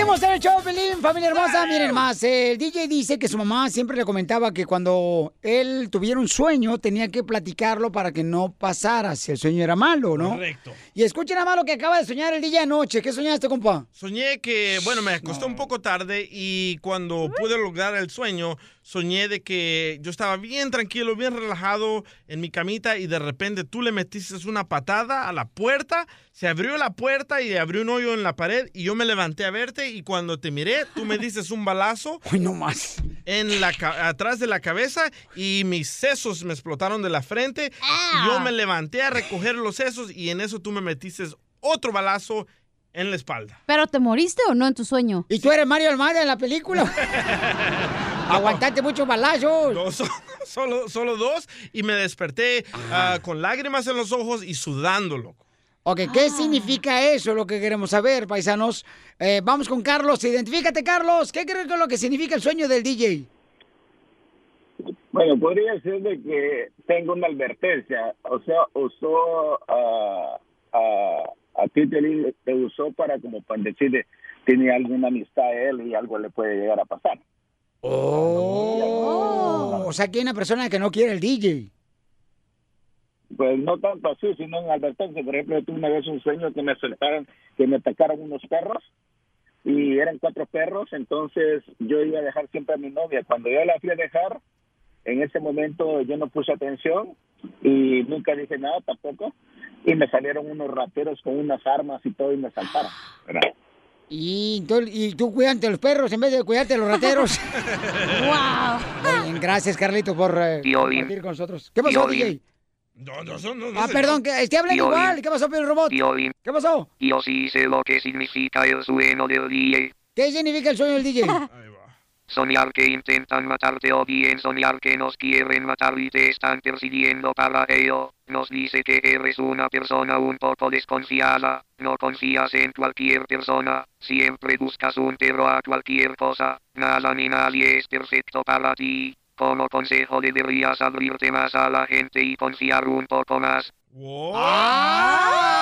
Seguimos en el show, Pelín, familia hermosa. Miren más, el DJ dice que su mamá siempre le comentaba que cuando él tuviera un sueño tenía que platicarlo para que no pasara si el sueño era malo, ¿no? Correcto. Y escuchen nada más lo que acaba de soñar el DJ anoche. ¿Qué soñaste, compa? Soñé que, bueno, me acosté un poco tarde y cuando pude lograr el sueño, soñé de que yo estaba bien tranquilo, bien relajado en mi camita y de repente tú le metiste una patada a la puerta, se abrió la puerta y abrió un hoyo en la pared y yo me levanté a verte y cuando te miré, tú me diste un balazo. Uy, no más. En la atrás de la cabeza y mis sesos me explotaron de la frente. Y yo me levanté a recoger los sesos y en eso tú me metiste otro balazo en la espalda. ¿Pero te moriste o no en tu sueño? ¿Y tú eres Mario Almada en la película? Aguantaste muchos balazos. No, so- solo, solo dos y me desperté ah, con lágrimas en los ojos y sudando, loco. Ok, ¿qué significa eso? Lo que queremos saber, paisanos. Eh, vamos con Carlos. Identifícate, Carlos. ¿Qué crees que es lo que significa el sueño del DJ? Bueno, podría ser de que tengo una advertencia. O sea, usó a, a, a ti, te usó para como para decirle, tiene alguna amistad a él y algo le puede llegar a pasar. Oh, o sea, que hay una persona que no quiere el DJ. Pues no tanto así, sino en advertencia. Por ejemplo, tuve una vez un sueño que me soltaron, que me atacaron unos perros y eran cuatro perros, entonces yo iba a dejar siempre a mi novia. Cuando yo la fui a dejar, en ese momento yo no puse atención y nunca dije nada tampoco y me salieron unos rateros con unas armas y todo y me saltaron. Y tú, y tú cuidante los perros en vez de cuidarte los rateros. ¡Wow! Bien, gracias, Carlito, por eh, compartir con nosotros. ¿Qué pasó. DJ? No, no, no, no, no Ah, perdón, que estoy hablando igual. ¿Qué pasó, Pedro Robot? ¿Qué pasó? yo sí sé lo que significa el sueño del DJ. ¿Qué significa el sueño del DJ? Soñar que intentan matarte o bien soñar que nos quieren matar y te están persiguiendo para ello. Nos dice que eres una persona un poco desconfiada, no confías en cualquier persona, siempre buscas un pero a cualquier cosa, nada ni nadie es perfecto para ti. Como consejo deberías abrirte más a la gente y confiar un poco más. ¡Ah!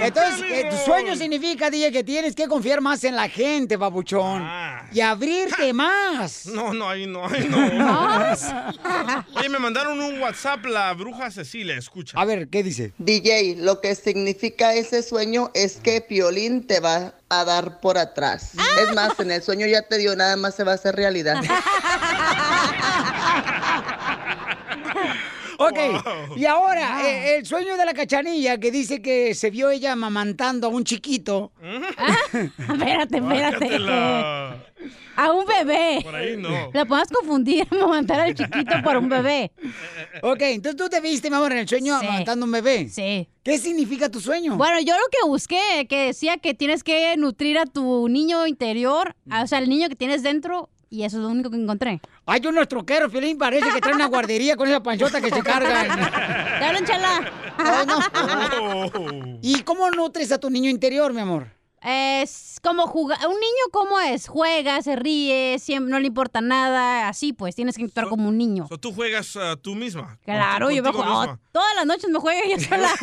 Entonces, eh, tu sueño significa, DJ, que tienes que confiar más en la gente, babuchón. Y abrirte más. No, no, ahí no, ahí no. Oye, me mandaron un WhatsApp la bruja Cecilia, escucha. A ver, ¿qué dice? DJ, lo que significa ese sueño es que Piolín te va a dar por atrás. Es más, en el sueño ya te dio, nada más se va a hacer realidad. Ok, y ahora, eh, el sueño de la cachanilla que dice que se vio ella amamantando a un chiquito. espérate, espérate. Bácatela. A un bebé. Por ahí no. La puedes confundir, amamantar al chiquito por un bebé. Ok, entonces tú te viste, mi amor, en el sueño Sí. amamantando a un bebé. Sí. ¿Qué significa tu sueño? Bueno, yo lo que busqué, que decía que tienes que nutrir a tu niño interior, o sea, el niño que tienes dentro, y eso es lo único que encontré. Hay unos troqueros, Filín, parece que trae una guardería con esa panchota que se cargan. ¿Te hablan, chala? Ay, no. ¿Y cómo nutres a tu niño interior, mi amor? Es como jugar. Un niño, ¿cómo es? Juega, se ríe, siempre, no le importa nada. Así pues, tienes que actuar como un niño. So, tú juegas tú misma. Claro, yo me juego. misma. Todas las noches me juego yo sola.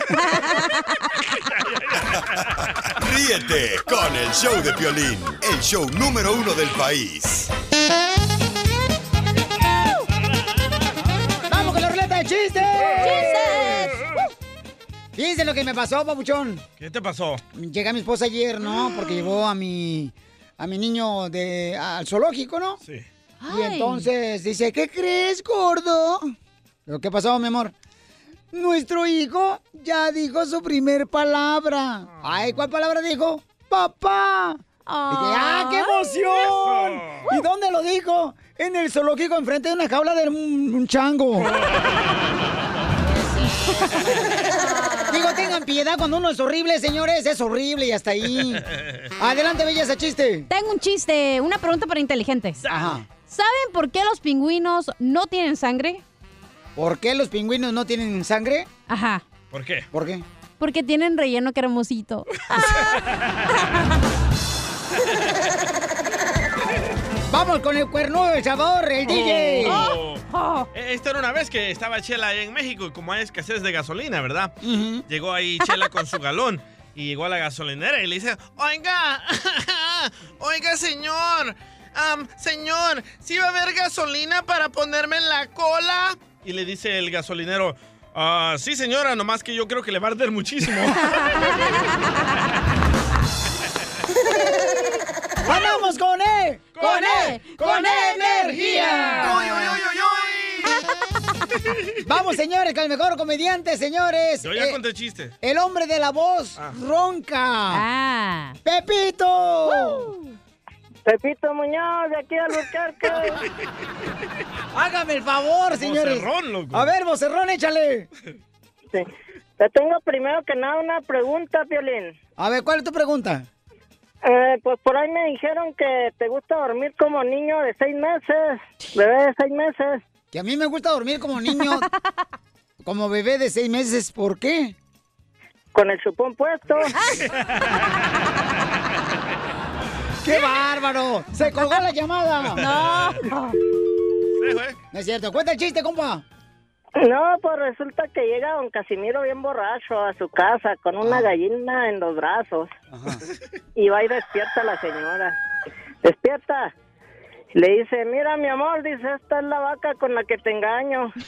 Ríete con el show de Piolín, el show número uno del país. Chistes! ¡Chistes! Fíjense lo que me pasó, papuchón. ¿Qué te pasó? Llega mi esposa ayer, ¿no? Porque llevó a mi, a mi niño de, al zoológico, ¿no? Sí. Y entonces dice, ¿qué crees, gordo? ¿Pero qué pasó, mi amor? Nuestro hijo ya dijo su primer palabra. Ay, ¿cuál palabra dijo? ¡Papá! Dije, ¡ah, qué emoción! ¿Y dónde lo dijo? En el zoológico, enfrente de una jaula de un, un chango. Digo, tengan piedad cuando uno es horrible, señores. Es horrible y hasta ahí. Adelante, belleza, chiste. Tengo un chiste, una pregunta para inteligentes. Ajá. ¿Saben por qué los pingüinos no tienen sangre? ¿Por qué los pingüinos no tienen sangre? Ajá. ¿Por qué? ¿Por qué? Porque tienen relleno cremosito. Vamos con el cuernudo del sabor, el DJ. Oh. Eh, Esta era una vez que estaba Chela ahí en México y como hay escasez de gasolina, ¿verdad? Llegó ahí Chela con su galón y llegó a la gasolinera y le dice, oiga, oiga señor, am, señor, ¿sí va a haber gasolina para ponerme en la cola? Y le dice el gasolinero, "Ah, sí señora, nomás que yo creo que le va a arder muchísimo. ¡Vamos con E! ¡Con E! ¡Con E energía! ¡Uy, uy, uy, uy, Vamos, señores, con el mejor comediante, señores. Yo ya Eh, conté chiste. el hombre de la voz Ah. ronca. Ah. ¡Pepito! Pepito Muñoz, de aquí al Burcarque. Hágame el favor, señores. Vocerrón, loco. A ver, vocerrón, échale. Sí. Te tengo primero que nada una pregunta, Violín. A ver, ¿cuál es tu pregunta? Eh, pues por ahí me dijeron que te gusta dormir como niño de seis meses, bebé de seis meses. Que a mí me gusta dormir como niño, como bebé de seis meses. ¿Por qué? Con el chupón puesto. ¡Qué bárbaro! ¡Se colgó la llamada! No. Sí, güey. No es cierto. Cuenta el chiste, compa. No, pues resulta que llega don Casimiro bien borracho a su casa con una gallina en los brazos. Y va y despierta a la señora. Despierta. Le dice, mira mi amor, dice, esta es la vaca con la que te engaño.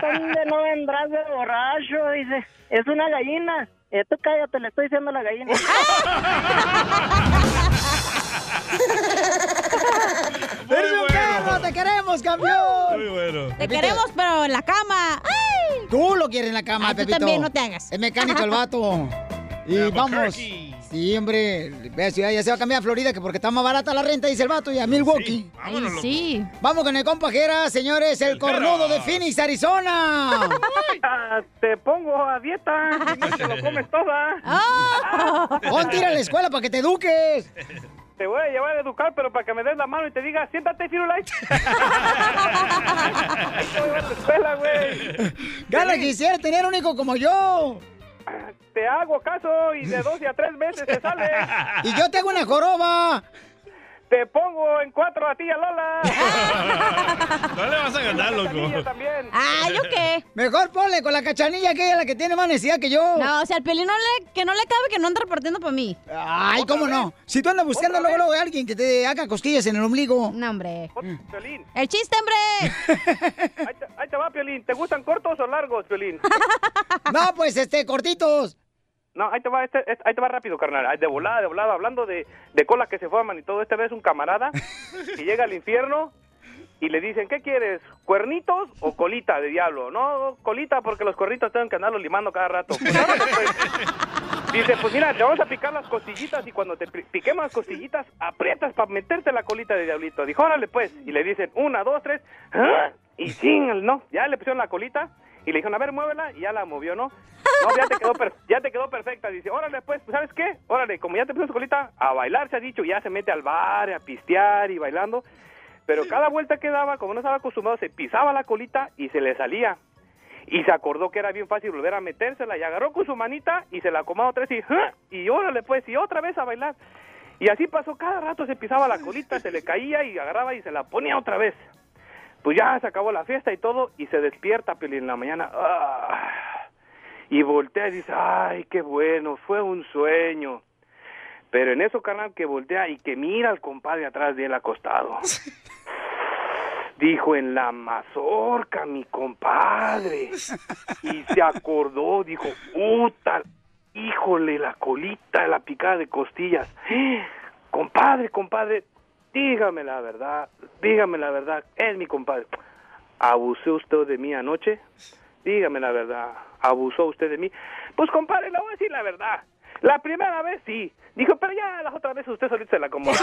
¿dónde no vendrás de borracho? Dice, es una gallina. Eh, tú cállate, le estoy diciendo a la gallina. ¡Eres un perro! ¡Te queremos, campeón! Muy bueno. Te queremos, pero en la cama. ¡Ay! Tú lo quieres en la cama, Ay, tú Pepito. también, no te hagas. Es mecánico el vato. Y De vamos. Sí, hombre. Ya se va a cambiar a Florida, que porque está más barata la renta, dice el vato, y a Milwaukee. Sí, vámonos, Ay, loco. sí. Vamos con el compajera, señores, el El cornudo de. Phoenix, Arizona. Ah, te pongo a dieta no te lo comes toda. ¡Oh! A la escuela para que te eduques. Te voy a llevar a educar, pero para que me des la mano y te diga, siéntate, Firulais. Escuela, güey. Gana quisiera tener un hijo como yo. Te hago caso y de dos y a tres meses te sale. Y yo tengo una joroba. Te pongo en cuatro a ti a Lola. No le vas a ganar, loco. también. ¡Ah, yo qué! Mejor ponle con la cachanilla que ella es la que tiene más necesidad que yo. No, o sea, el pelín no le, que no le cabe que no anda repartiendo para mí. Ay, ¿cómo no? Si tú andas buscando ¿Otra luego, luego a alguien que te haga cosquillas en el ombligo. No, hombre. Piolín, ¡El chiste, hombre! ahí te, ahí te va, Piolín. ¿Te gustan cortos o largos, Piolín? No, pues este, cortitos. No, ahí te va, este, este- ahí te va rápido, carnal. De volada, de volada, hablando de, de colas que se forman y todo. Esta vez un camarada que llega al infierno y le dicen, ¿qué quieres? ¿Cuernitos o colita de diablo? No, colita porque los cuernitos tienen que andarlos limando cada rato. Pues, pues. Dice, pues mira, te vamos a picar las costillitas y cuando te pi- piquemos las costillitas, aprietas para meterte la colita de diablito. Dijo, órale pues. Y le dicen, una, dos, tres. ¡ah! Y sin, no, ya le pusieron la colita y le dijeron, a ver, muévela, y ya la movió, ¿no? No, ya te quedó, per- ya te quedó perfecta. Dice, órale, pues, pues, ¿sabes qué? Órale, como ya te puso su colita, a bailar se ha dicho, ya se mete al bar, a pistear y bailando. Pero cada vuelta que daba, como no estaba acostumbrado, se pisaba la colita y se le salía. Y se acordó que era bien fácil volver a metérsela y agarró con su manita y se la acomodó otra vez y, ¡ah! y órale, pues, y otra vez a bailar. Y así pasó, cada rato se pisaba la colita, se le caía y agarraba y se la ponía otra vez. Pues ya se acabó la fiesta y todo, y se despierta Piolín, en la mañana. ¡ah! y voltea y dice, ay, qué bueno, fue un sueño. Pero en eso, carnal, que voltea y que mira al compadre atrás de él acostado. Dijo, en la mazorca, mi compadre. Y se acordó, dijo, puta, híjole, la colita, la picada de costillas. Compadre, compadre, dígame la verdad, dígame la verdad, es mi compadre. ¿Abusó usted de mí anoche? Dígame la verdad, ¿abusó usted de mí? Pues compadre, le voy a decir la verdad. La primera vez sí. Dijo, pero ya las otras veces usted solito se la acomodó.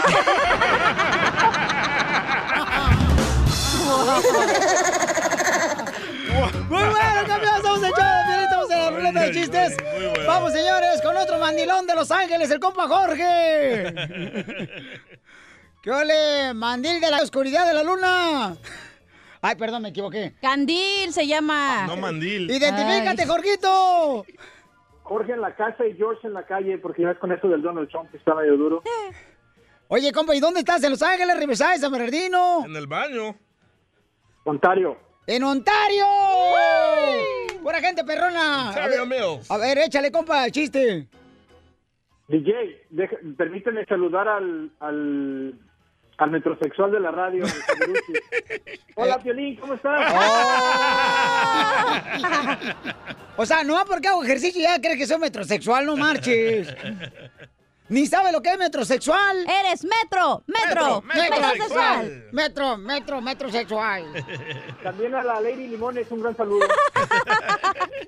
Muy bueno, campeón, estamos en show, estamos en la ruleta de chistes. Bueno. Vamos, señores, con otro mandilón de Los Ángeles, el compa Jorge. ¿Qué ole, mandil de la oscuridad de la luna? Ay, perdón, me equivoqué. Candil se llama. No mandil. ¡Identifícate, Ay. Jorgito! Jorge en la casa y George en la calle, porque ya ves con eso del Donald Trump que está medio duro. Oye, compa, ¿y dónde estás? ¿En Los Ángeles, Riverside, San Bernardino? En el baño. Ontario. ¡En Ontario! ¡Buena gente, perrona! A ver, a ver, échale, compa, el chiste. DJ, deja- permíteme saludar al, al, al metrosexual de la radio. Hola, Piolín, ¿cómo estás? O sea, no porque hago ejercicio ya crees que soy metrosexual, no marches. Ni sabe lo que es metrosexual. Eres metro, metro, Metro, metrosexual. Metro, metro, metrosexual. También a la Lady Limones, un gran saludo.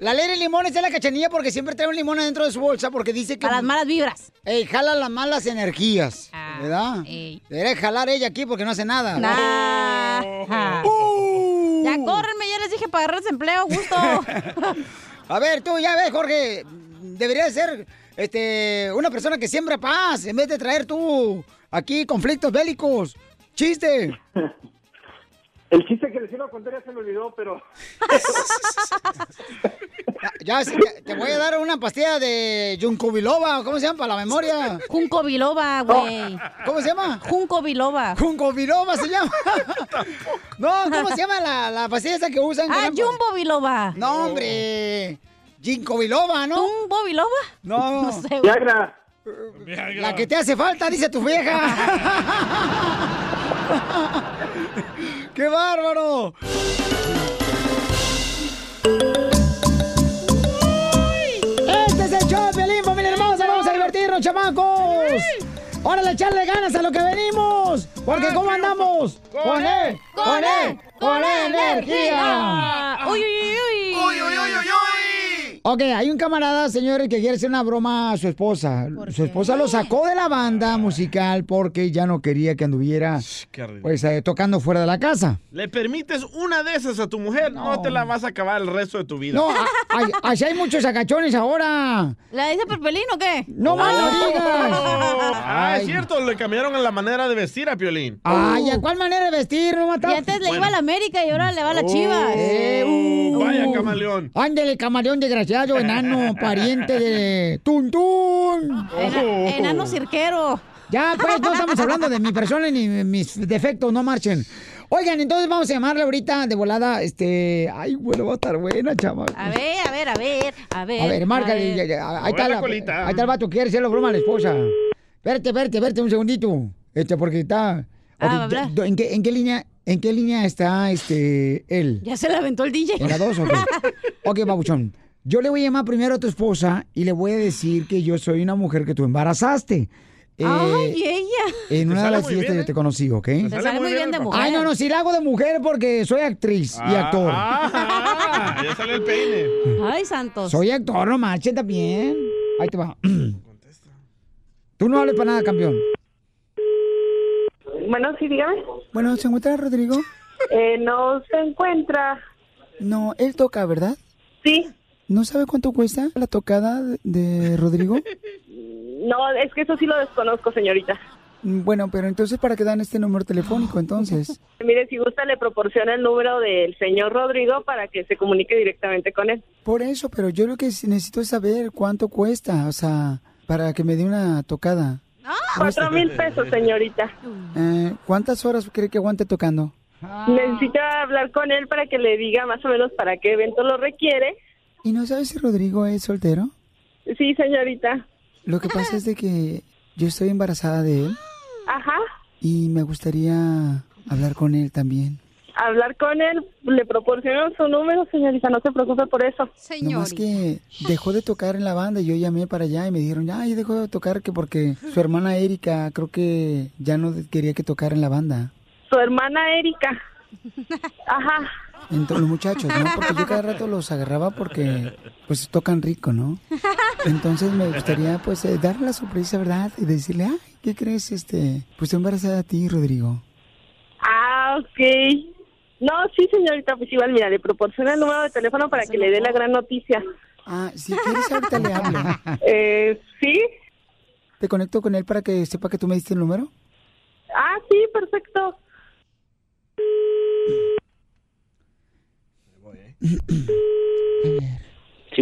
La ley de limones es la cachanilla porque siempre trae un limón adentro de su bolsa porque dice que... Para las malas vibras. Ey, jala las malas energías, Ah, ¿verdad? ey. Debería jalar ella aquí porque no hace nada. Nah. Uh. Ya córrenme, ya les dije para agarrar empleo, gusto. A ver, tú ya ves, Jorge, debería de ser este, una persona que siembra paz en vez de traer tú aquí conflictos bélicos. Chiste. El chiste que les iba a contar ya se me olvidó, pero Ya, ya, te voy a dar una pastilla de Junco Biloba, ¿cómo se llama? Para la memoria. Junco biloba, güey. ¿Cómo se llama? Junco biloba. Junco Biloba se llama. No, ¿cómo se llama la, la pastilla esa que usan? Ah, Jumbo biloba. No, hombre. Ginkgo biloba, ¿no? ¿Jumbo biloba? No, No sé, güey. Viagra. la que te hace falta, dice tu vieja. ¡Qué bárbaro! Este es el show de Piolín, familia hermosa. Vamos a divertirnos, chamacos. Órale, echarle ganas a lo que venimos. Porque ¿cómo andamos? Con él, con él, con energía. Uy, uy, uy, uy. Ok, hay un camarada, señores, que quiere hacer una broma a su esposa. Su esposa lo sacó de la banda musical porque ya no quería que anduviera pues eh, tocando fuera de la casa. Le permites una de esas a tu mujer, no, te la vas a acabar el resto de tu vida. No, a- hay, así hay muchos sacachones ahora. ¿La dice Perpelín o qué? No más lo digas. Ah, Ay. es cierto, le cambiaron la manera de vestir a Piolín. Ay, ¿a cuál manera de vestir? No Y mata. antes le Bueno. iba a la América y ahora le va a la Chivas. Eh, uh, Vaya uh. camaleón. Ándele, camaleón desgraciado, enano, pariente de Tuntún. Ena- enano cirquero. Ya, pues, no estamos hablando de mi persona ni mis defectos, no marchen. Oigan, entonces vamos a llamarle ahorita de volada, este... Ay, bueno, va a estar buena, chaval. A ver, a ver, a ver, a ver. A ver, marca, ver. ya, ya, ahí, está la ahí está el vato, quiere hacerle broma a la esposa. Verte, verte, verte un segundito. Este, porque está... Ah, ¿en, qué, ¿En qué línea en qué línea está este él? Ya se la aventó el DJ. ¿En la dos? Ok. Ok, babuchón. Yo le voy a llamar primero a tu esposa y le voy a decir que yo soy una mujer que tú embarazaste. Eh, Ay, ella. en Te una de sale las fiestas bien, yo ¿eh? te conocí, ¿ok? Te sale muy bien de mujer. Ay, no, no, si la hago de mujer porque soy actriz y Ah, actor. ah, ya salió el peine. Ay, santos. Soy actor, no marchen también. Ahí te va. Tú no hables para nada, campeón. Bueno, sí, dígame. Bueno, ¿se encuentra Rodrigo? Eh, no se encuentra. No, él toca, ¿verdad? Sí. ¿No sabe cuánto cuesta la tocada de- Rodrigo? No, es que eso sí lo desconozco, señorita. Bueno, pero entonces, ¿para qué dan este número telefónico entonces? Mire, si gusta, le proporciona el número del señor Rodrigo para que se comunique directamente con él. Por eso, pero yo lo que necesito es saber cuánto cuesta, o sea, para que me dé una tocada. Cuatro mil pesos, señorita. Eh, ¿Cuántas horas cree que aguante tocando? Necesita hablar con él para que le diga más o menos para qué evento lo requiere. ¿Y no sabes si Rodrigo es soltero? Sí, señorita. Lo que pasa es de que yo estoy embarazada de él Ajá. y me gustaría hablar con él también. Hablar con él, le proporciono su número, señorita, no se preocupe por eso. Nomás que dejó de tocar en la banda y yo llamé para allá y me dijeron, ya, ya dejó de tocar que porque su hermana Erika creo que ya no quería que tocara en la banda. Su hermana Erika. Ajá. Entonces, los muchachos, ¿no? Porque yo cada rato los agarraba porque, pues, tocan rico, ¿no? Entonces me gustaría, pues, eh, darle la sorpresa, ¿verdad? Y decirle, ay, ¿qué crees? Este, pues, estoy embarazada a ti, Rodrigo. Ah, ok. No, sí, señorita, pues igual, mira, le proporciona el número de teléfono para que le dé la gran noticia. Ah, si quieres, ahorita le hablo. Eh, ¿sí? ¿Te conecto con él para que sepa que tú me diste el número? Ah, sí, perfecto. Sí,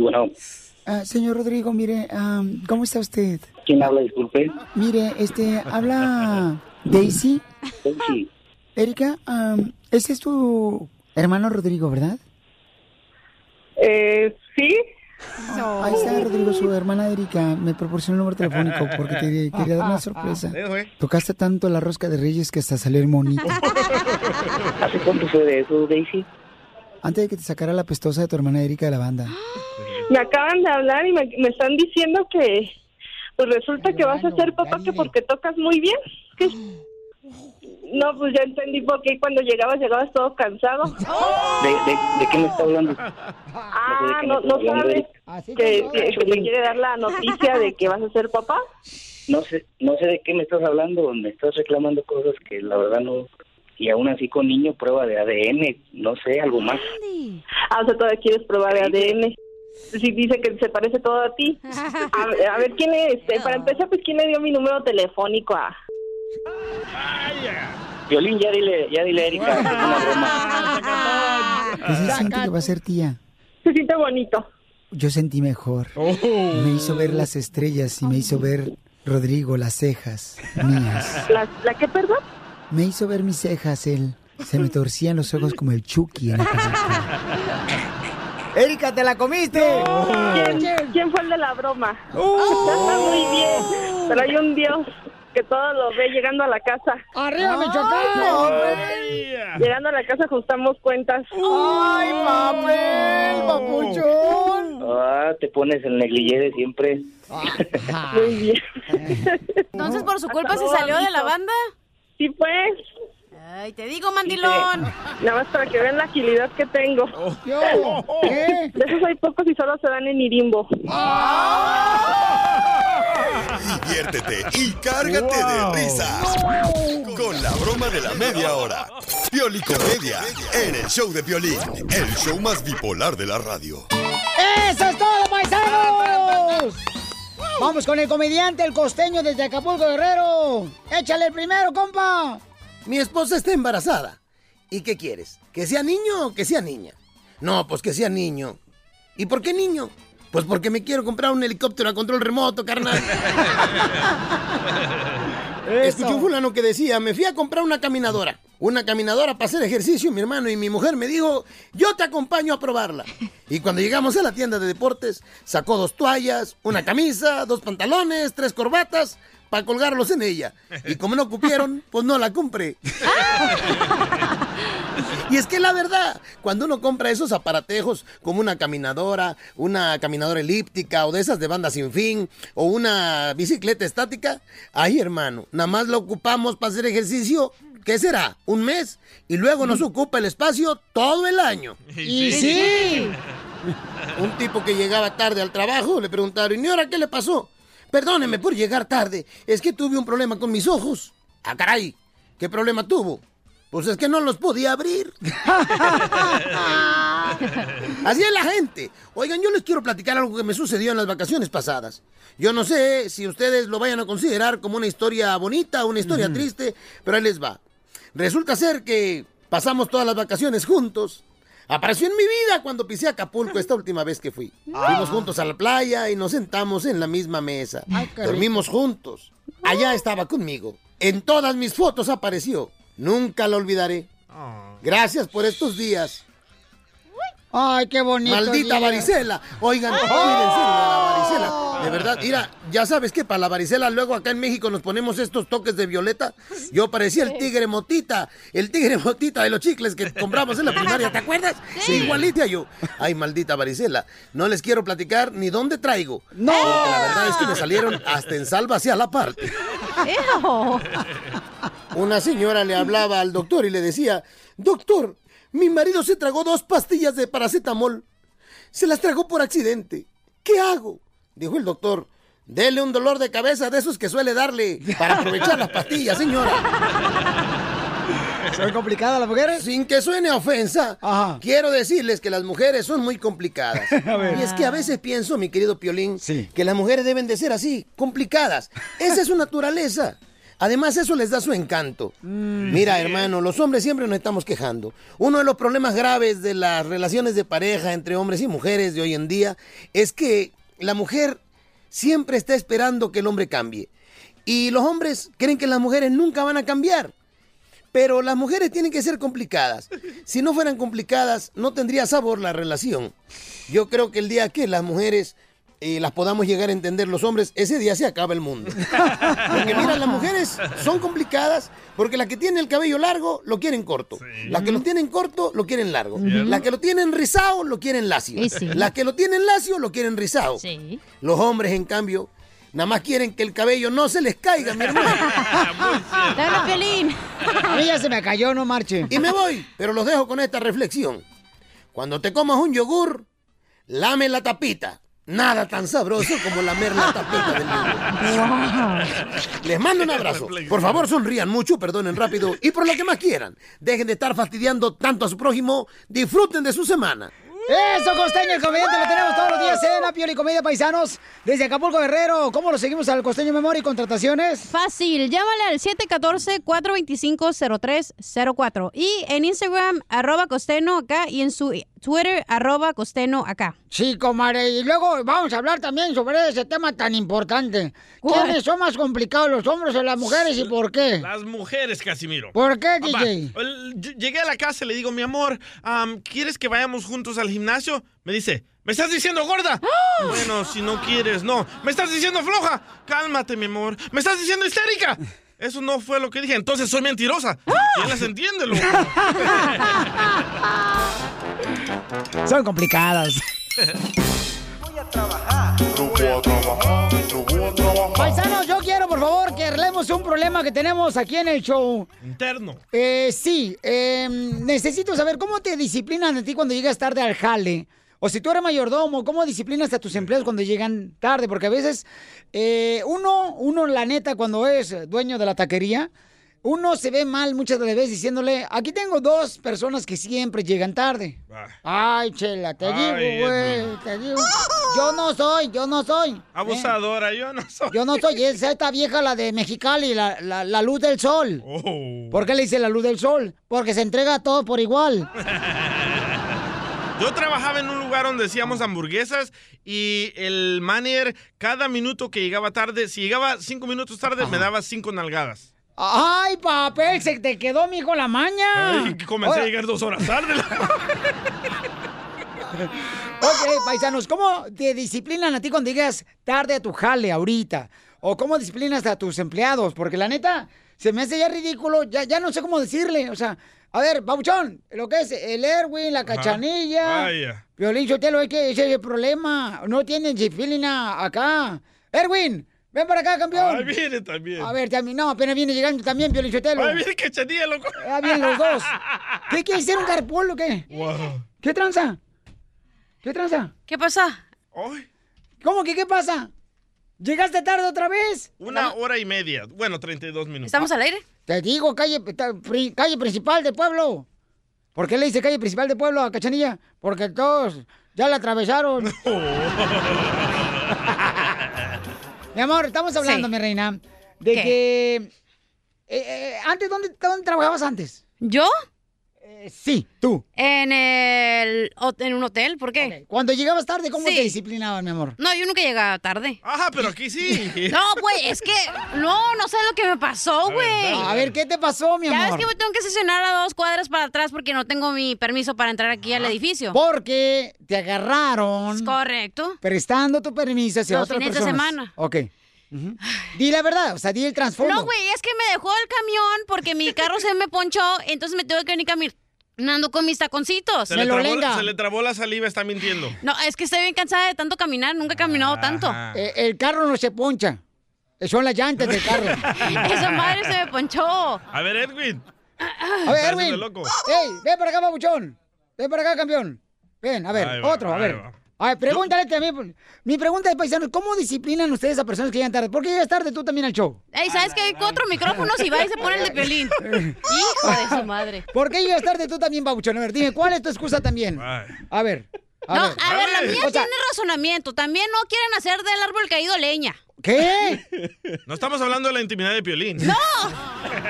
bueno. Ah, señor Rodrigo, mire, ¿cómo está usted? ¿Quién habla? Disculpe. Mire, este, habla Daisy. Sí. Erika, ese es tu hermano Rodrigo, ¿verdad? Eh, sí. Ahí está Rodrigo, su hermana Erika. Me proporcionó el número telefónico porque te quería dar una sorpresa. Tocaste tanto la rosca de Reyes que hasta salió el monito. ¿Hace cuánto fue de eso, Daisy? Antes de que te sacara la pestosa de tu hermana Erika de la banda. Me acaban de hablar y me, me están diciendo que pues resulta que vas a ser papá que porque tocas muy bien. ¿Qué? No, pues ya entendí por qué cuando llegabas, llegabas todo cansado. ¿De, de, de qué me está hablando? Ah, no, no sabes que, que, que te quiere dar la noticia de que vas a ser papá. No sé, no sé de qué me estás hablando. Me estás reclamando cosas que la verdad no... Y aún así con niño prueba de ADN, no sé, algo más. Ah, o sea, todavía quieres probar de ADN. Sí, dice que se parece todo a ti. A, a ver, ¿quién es? Eh, Para empezar, pues, ¿quién le dio mi número telefónico a...? Violín, ya dile, ya dile Erika, es una broma. ¿Qué se siente que va a ser tía? Se siente bonito. Yo sentí mejor. Me hizo ver las estrellas y me hizo ver, Rodrigo, las cejas mías. ¿La, la qué, perdón? Me hizo ver mis cejas, él. Se me torcían los ojos como el Chucky en la. ¡Erika, te la comiste! ¿Quién, quién fue el de la broma? Está muy bien, pero hay un Dios que todo lo ve llegando a la casa. ¡Arriba, Michoacán! Llegando a la casa ajustamos cuentas. ¡Ay, papel, papuchón! Ah, te pones el negligé de siempre. Muy bien. Entonces, por su culpa se salió de la banda. Sí, pues. Ay, te digo, mandilón. Nada más para que vean la agilidad que tengo. ¿Qué? De esos hay pocos y solo se dan en Irimbo. Diviértete y cárgate de risas con la broma de la media hora. Pioli Comedia en el show de Piolín, el show más bipolar de la radio. ¡Eso es todo, paisanos! Vamos con el comediante, el costeño desde Acapulco, Guerrero. Échale el primero, compa. Mi esposa está embarazada. ¿Y qué quieres? ¿Que sea niño o que sea niña? No, pues que sea niño. ¿Y por qué niño? Pues porque me quiero comprar un helicóptero a control remoto, carnal. Escuché un fulano que decía, me fui a comprar una caminadora. Una caminadora para hacer ejercicio, mi hermano y mi mujer me dijo, yo te acompaño a probarla. Y cuando llegamos a la tienda de deportes, sacó dos toallas, una camisa, dos pantalones, tres corbatas para colgarlos en ella. Y como no cupieron, pues no la compré. Y es que la verdad, cuando uno compra esos aparatejos como una caminadora, una caminadora elíptica o de esas de banda sin fin o una bicicleta estática, ay hermano, nada más lo ocupamos para hacer ejercicio, ¿qué será? ¿Un mes? Y luego nos ocupa el espacio todo el año. Y sí. Un tipo que llegaba tarde al trabajo le preguntaron, ¿y ahora qué le pasó? Perdóneme por llegar tarde, es que tuve un problema con mis ojos. Ah, caray, ¿qué problema tuvo? Pues es que no los podía abrir. Así es la gente. Oigan, yo les quiero platicar algo que me sucedió en las vacaciones pasadas. Yo no sé si ustedes lo vayan a considerar como una historia bonita o una historia triste, pero ahí les va. Resulta ser que pasamos todas las vacaciones juntos. Apareció en mi vida cuando pisé Acapulco esta última vez que fui. Fuimos juntos a la playa y nos sentamos en la misma mesa. Ay, Dormimos juntos. Allá estaba conmigo. En todas mis fotos apareció. Nunca lo olvidaré. Gracias por estos días. Ay, qué bonito. Maldita varicela. Oigan, cuídense de la varicela. De verdad, mira, ya sabes que para la varicela luego acá en México nos ponemos estos toques de violeta. Yo parecía el tigre motita, el tigre motita de los chicles que compramos en la primaria, ¿te acuerdas? Sí. Igualita yo. Ay, maldita varicela. No les quiero platicar ni dónde traigo. No. Porque la verdad es que me salieron hasta en salva hacia la parte. Una señora le hablaba al doctor y le decía, doctor, mi marido se tragó dos pastillas de paracetamol. Se las tragó por accidente. ¿Qué hago? Dijo el doctor. Dele un dolor de cabeza de esos que suele darle para aprovechar las pastillas, señora. ¿Son complicadas las mujeres? Sin que suene ofensa, quiero decirles que las mujeres son muy complicadas. Y es que a veces pienso, mi querido Piolín, que las mujeres deben de ser así, complicadas. Esa es su naturaleza. Además, eso les da su encanto. Mira, hermano, los hombres siempre nos estamos quejando. Uno de los problemas graves de las relaciones de pareja entre hombres y mujeres de hoy en día es que la mujer siempre está esperando que el hombre cambie. Y los hombres creen que las mujeres nunca van a cambiar. Pero las mujeres tienen que ser complicadas. Si no fueran complicadas, no tendría sabor la relación. Yo creo que el día que las mujeres eh, las podamos llegar a entender los hombres, ese día se acaba el mundo. Porque mira, las mujeres son complicadas porque las que tienen el cabello largo lo quieren corto. Las que lo tienen corto lo quieren largo. Las que lo tienen rizado lo quieren lacio. Y sí. Las que lo tienen lacio lo quieren rizado. Los hombres, en cambio, nada más quieren que el cabello no se les caiga, mi hermano. Dale, Piolín. A mí ya se me cayó, no marche. Y me voy, pero los dejo con esta reflexión. Cuando te comas un yogur, lame la tapita. Nada tan sabroso como lamer la tapita del yogur. Les mando un abrazo. Por favor, sonrían mucho, perdonen rápido y por lo que más quieran. Dejen de estar fastidiando tanto a su prójimo. Disfruten de su semana. Eso, Costeño, el comediante, lo tenemos todos los días en la Pioli Comedia Paisanos. Desde Acapulco, Guerrero. ¿Cómo lo seguimos al Costeño Memoria y contrataciones? Fácil, llámale al 714-425-0304. Y en Instagram, arroba costeno acá. Y en su Twitter, arroba costeno acá. Sí, comadre. Y luego vamos a hablar también sobre ese tema tan importante. ¿Quiénes son más complicados, los hombres o las mujeres y por qué? Las mujeres, Casimiro. ¿Por qué, Papá, DJ? Llegué a la casa y le digo, mi amor, am, ¿quieres que vayamos juntos al gimnasio? Me dice, ¿me estás diciendo gorda? Bueno, si no quieres, no. ¿Me estás diciendo floja? Cálmate, mi amor. ¿Me estás diciendo histérica? Eso no fue lo que dije. Entonces soy mentirosa. ¿Quién las entiende, loco? Son complicadas. Paisanos, yo quiero, por favor, que arreglemos un problema que tenemos aquí en el show. Interno. Eh, sí, eh, necesito saber cómo te disciplinan a ti cuando llegas tarde al jale. O si tú eres mayordomo, ¿cómo disciplinas a tus empleados cuando llegan tarde? Porque a veces eh, uno, uno, la neta, cuando es dueño de la taquería, uno se ve mal muchas de las veces diciéndole, aquí tengo dos personas que siempre llegan tarde. Ay, chela, te Ay, digo, güey, te digo. Yo no soy, yo no soy. Abusadora, yo no soy. Yo no soy, es esta vieja la de Mexicali, la, la, la luz del sol. Oh. ¿Por qué le dice la luz del sol? Porque se entrega a todo por igual. Yo trabajaba en un lugar donde hacíamos hamburguesas y el manager, cada minuto que llegaba tarde, si llegaba cinco minutos tarde, me daba cinco nalgadas. Ay, papel, se te quedó, mijo, la maña. Ay, que comencé Ahora- a llegar dos horas tarde. Ok, paisanos, ¿cómo te disciplinan a ti cuando llegas tarde a tu jale ahorita? ¿O cómo disciplinas a tus empleados? Porque la neta, se me hace ya ridículo, ya, ya no sé cómo decirle. O sea, a ver, Babuchón, lo que es el Erwin, la cachanilla. Vaya. Violín Sotelo, es que ese es el problema. No tienen disciplina acá. Erwin, ven para acá, campeón. Ahí viene también. A ver, también, no, apenas viene llegando también, Violín Sotelo. Ahí viene Cachanilla, loco. Ah, vienen los dos. ¿Qué quiere ser un carpool o qué? Wow. ¿Qué tranza? ¿Qué tranza? ¿Qué pasa? ¿Cómo que qué pasa? ¿Llegaste tarde otra vez? Una hora y media. Bueno, 32 minutos. al aire? Te digo, calle, calle principal del pueblo. ¿Por qué le dice calle principal del pueblo a Cachanilla? Porque todos ya la atravesaron. mi amor, estamos hablando, Sí. mi reina, de ¿Qué? que... eh, eh, antes, ¿dónde, ¿dónde trabajabas antes? ¿Yo? Sí, tú. En el en un hotel, ¿por qué? Cuando llegabas tarde, ¿cómo Sí. te disciplinaban, mi amor? No, yo nunca llegaba tarde. Ajá, pero aquí sí. No, güey, es que no, no sé lo que me pasó, güey. A ver, ¿qué te pasó, mi Ya amor? ves que me tengo que estacionar a dos cuadras para atrás porque no tengo mi permiso para entrar aquí al edificio. Porque te agarraron. Es correcto. Prestando tu permiso hacia Los otras fines de semana. Ok. Ujú. Di la verdad, o sea, di el trasfondo. No, güey, es que me dejó el camión porque mi carro se me ponchó, entonces me tengo que venir caminando con mis taconcitos. Se le, trabó, se le trabó la saliva, está mintiendo. No, es que estoy bien cansada de tanto caminar, nunca he caminado tanto. Eh, el carro no se poncha. Son las llantas del carro. Esa madre se me ponchó. A ver, Edwin. A ver, de loco. Ey, ven para acá, babuchón. Ven para acá, campeón. Ven, a ver, va, otro, a ver. Va. A ver, pregúntale también. Mi pregunta es, paisano, ¿cómo disciplinan ustedes a personas que llegan tarde? ¿Por qué llegas tarde tú también al show? Ey, ¿sabes que hay cuatro micrófonos y va y se pone el de Piolín? Hijo de su madre. ¿Por qué llegas tarde tú también, babuchón? A ver, dime, ¿cuál es tu excusa también? A ver. no, a ver, la mía o sea, tiene razonamiento. También no quieren hacer del árbol caído leña. ¿Qué? No estamos hablando de la intimidad de Piolín. ¡No!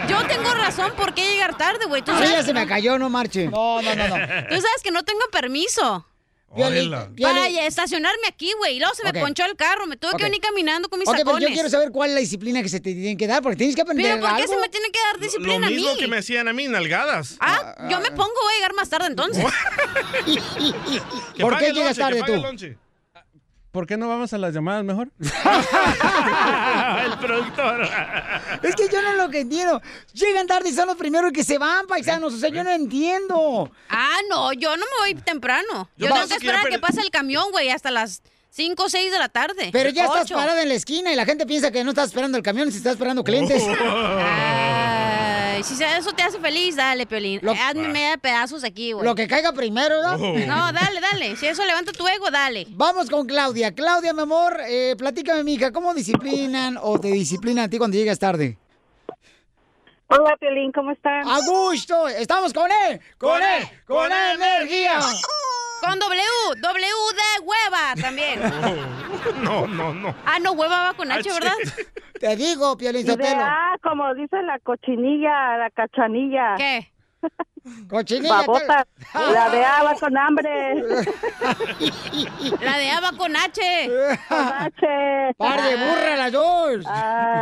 Yo tengo razón por qué llegar tarde, güey. Tú Ay, ya se me cayó, no marche. No, no, no, no. Tú sabes que no tengo permiso. Para estacionarme aquí, güey. Y luego se me Ok. ponchó el carro. Me tuve que venir caminando con mis Ok, pero tacones. yo quiero saber cuál es la disciplina que se te tiene que dar, porque tienes que aprender Pero ¿por qué algo. se me tiene que dar Lo disciplina a mismo mí? que me hacían a mí, nalgadas. Ah, yo me pongo, voy a llegar más tarde entonces. ¿Por qué llegas tarde que pague tú? ¿Por qué no vamos a las llamadas mejor? el productor. Es que yo no lo que entiendo. Llegan tarde y son los primeros que se van, paisanos. O sea, yo no entiendo. Ah, no, yo no me voy temprano. Yo Yo tengo que que esperar a que pase el camión, güey, hasta las 5 o 6 de la tarde. Pero ya estás parada en la esquina y la gente piensa que no estás esperando el camión, si estás esperando clientes. Si eso te hace feliz, dale, Piolín. Lo- Hazme media de pedazos aquí, güey. Lo que caiga primero, ¿no? No, dale, dale. Si eso levanta tu ego, dale. Vamos con Claudia. Claudia, mi amor, eh, platícame, mija, ¿cómo disciplinan o te disciplinan a ti cuando llegas tarde? Hola, Piolín, ¿cómo estás? A gusto, estamos con él, con él, con él, energía. Con W, W de hueva también. No, no, no. Ah, no, hueva va con H, ¿verdad? Te digo, Piolín Sotelo. A, como dice la cochinilla, la cachanilla. ¿Qué? Cochinilla. Babota. La de A va con hambre. La de A va con H. Con H. Par de burra las dos.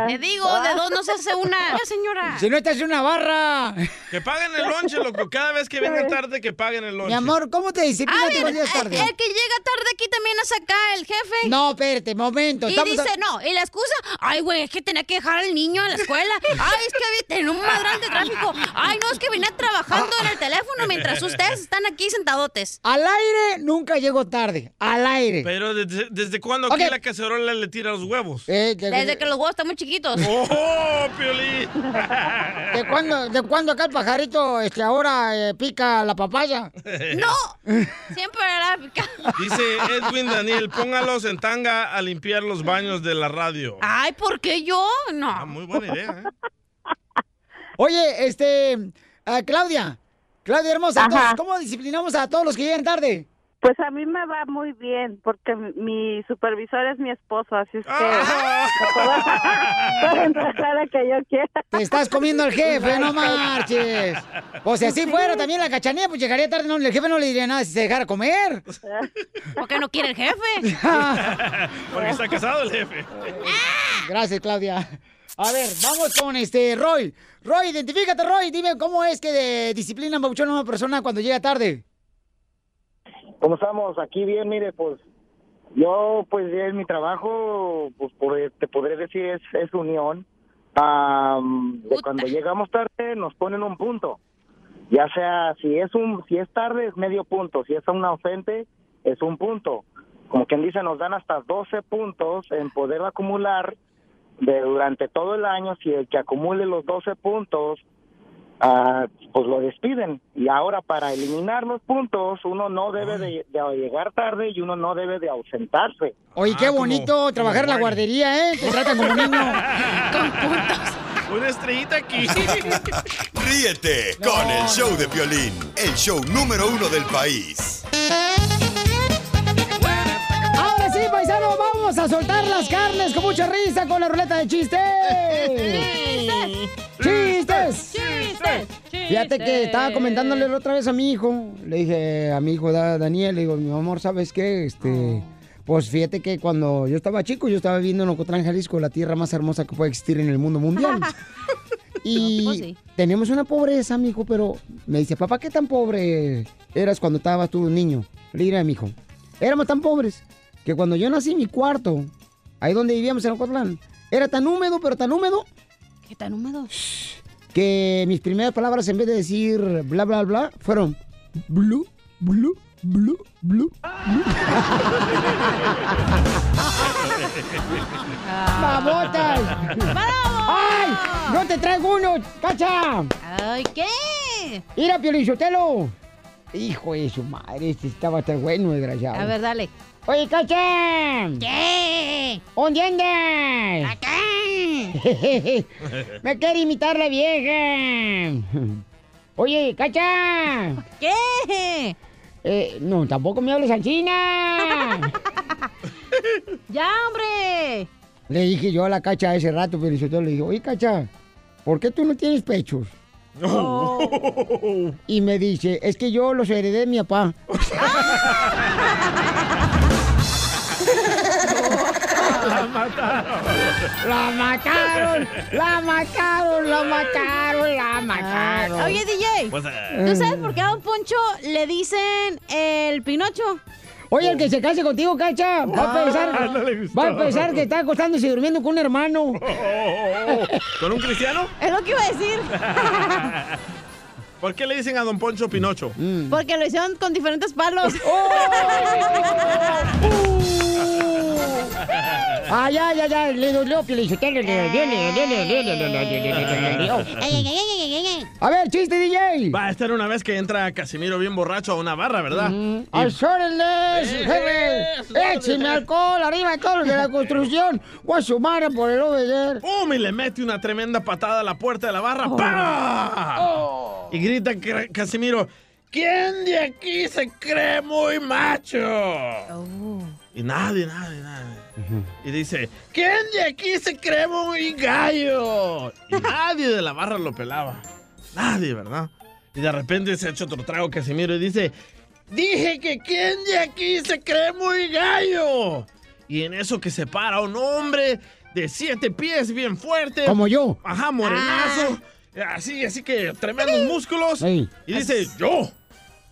Te digo, de dos no se hace una. Señora. Si no estás en una barra. Que paguen el lonche, loco. Cada vez que vengan tarde, que paguen el lonche. Mi amor, ¿cómo te disciplinas cuando llegas tarde? el que llega tarde aquí también es acá, el jefe. No, espérate, momento. Y estamos dice, a- no, y la excusa, ay, güey, es que tenía que dejar al niño a la escuela. Ay, es que había tenido un madrán de tráfico. Ay, no, es que venía trabajando en el teléfono mientras ustedes están aquí sentadotes. Al aire nunca llego tarde. Al aire. Pero ¿desde, desde cuándo aquí la cacerola le tira los huevos? Eh, Desde que los huevos están muy chiquitos. ¡Oh, Piolín! ¿De cuándo, ¿De cuándo acá el pajarito este, ahora eh, pica la papaya? ¡No! Siempre era Dice Edwin Daniel, póngalos en tanga a limpiar los baños de la radio. Ay, ¿por qué yo? No. Ah, muy buena idea, ¿eh? Oye, este, ah, Claudia, Claudia hermosa, Ajá. entonces, ¿cómo disciplinamos a todos los que llegan tarde? Pues a mí me va muy bien, porque mi supervisor es mi esposo, así es que Ah. puedo, entrar a la que yo quiera. Te estás comiendo al jefe, no marches. O si así fuera también la cachanía, pues llegaría tarde, no, el jefe no le diría nada si se dejara comer. ¿Por qué no quiere el jefe? Porque está casado el jefe. Gracias, Claudia. A ver, vamos con este Roy. Roy, identifícate, Roy. Dime cómo es que de disciplina Pabuchón a una persona cuando llega tarde. ¿Cómo estamos? Aquí bien, mire, pues yo, pues en mi trabajo, pues por- te podré decir, es, es unión. De cuando llegamos tarde nos ponen un punto. Ya sea, si es un si es tarde es medio punto, si es un ausente es un punto. Como quien dice, nos dan hasta 12 puntos en poder acumular de durante todo el año. Si el que acumule los 12 puntos ah, pues lo despiden. Y ahora para eliminar los puntos, uno no debe de, de llegar tarde y uno no debe de ausentarse. Oye, Ah, qué bonito trabajar en la guardería, ¿eh? Te tratan como niño. Una estrellita aquí. Ríete con el show de Piolín, el show número uno del país. Sí, paisano, vamos a soltar las carnes con mucha risa con la ruleta de chistes. ¡Chistes! ¡Chistes! Fíjate que estaba comentándole otra vez a mi hijo. Le dije a mi hijo Da- Daniel, le digo, mi amor, ¿sabes qué? Este, pues fíjate que cuando yo estaba chico, yo estaba viviendo en Ocotlán, Jalisco, la tierra más hermosa que puede existir en el mundo mundial. Y Pues sí. tenemos una pobreza, mi hijo, pero me dice, papá, ¿qué tan pobre eras cuando estabas tú niño? Le diré a mi hijo, éramos tan pobres que cuando yo nací mi cuarto, ahí donde vivíamos en Ocotlán, era tan húmedo, pero tan húmedo, ¿Qué tan húmedo? que mis primeras palabras en vez de decir bla bla bla fueron blue, blue, blue, blue. ¡Babotas! ¡Ay! ¡No te traigo uno, cacha! Ay, ¿qué? ¡Mira, Piolichotelo! Hijo de su madre, este estaba tan bueno, desgraciado. A ver, dale. Oye, cacha. ¿Qué? ¿Dónde andas? Acá. Me quiere imitar la vieja. Oye, cacha. ¿Qué? Eh, no, tampoco me hables al china. ¡Ya, hombre! Le dije yo a la cacha ese rato, pero yo le dije, oye, cacha, ¿por qué tú no tienes pechos? Y me dice, es que yo los heredé de mi papá. La mataron. La mataron, la mataron, la mataron, la mataron. Oye, DJ, Pues, ¿tú sabes por qué a Don Poncho le dicen el Pinocho? Oye, el que se case contigo, cacha, va a Ah, pensar, no va a pensar que está acostándose y durmiendo con un hermano. ¿Con un cristiano? Es lo que iba a decir. ¿Por qué le dicen a Don Poncho Pinocho? Mm. Porque lo hicieron con diferentes palos. Ah, ya, ya, ya, le dolió, le. A ver, chiste, DJ. Va a estar una vez que entra Casimiro bien borracho a una barra, ¿verdad? Y- ¡Asórenles, jefe! ¡Écheme alcohol arriba de todos los de la construcción! ¡Voy a sumar por el obedecer! ¡Pum! Y le mete una tremenda patada a la puerta de la barra. ¡Pah! Y grita Ca- Casimiro, ¿quién de aquí se cree muy macho? Y nadie, nadie, nadie. Y dice, ¿quién de aquí se cree muy gallo? Y nadie de la barra lo pelaba. Nadie, ¿verdad? Y de repente se echa otro trago Casimiro y dice, dije que ¿quién de aquí se cree muy gallo? Y en eso que se para un hombre de siete pies bien fuerte. Como yo. Ajá, morenazo. Así, así que tremendos músculos. Y dice, yo,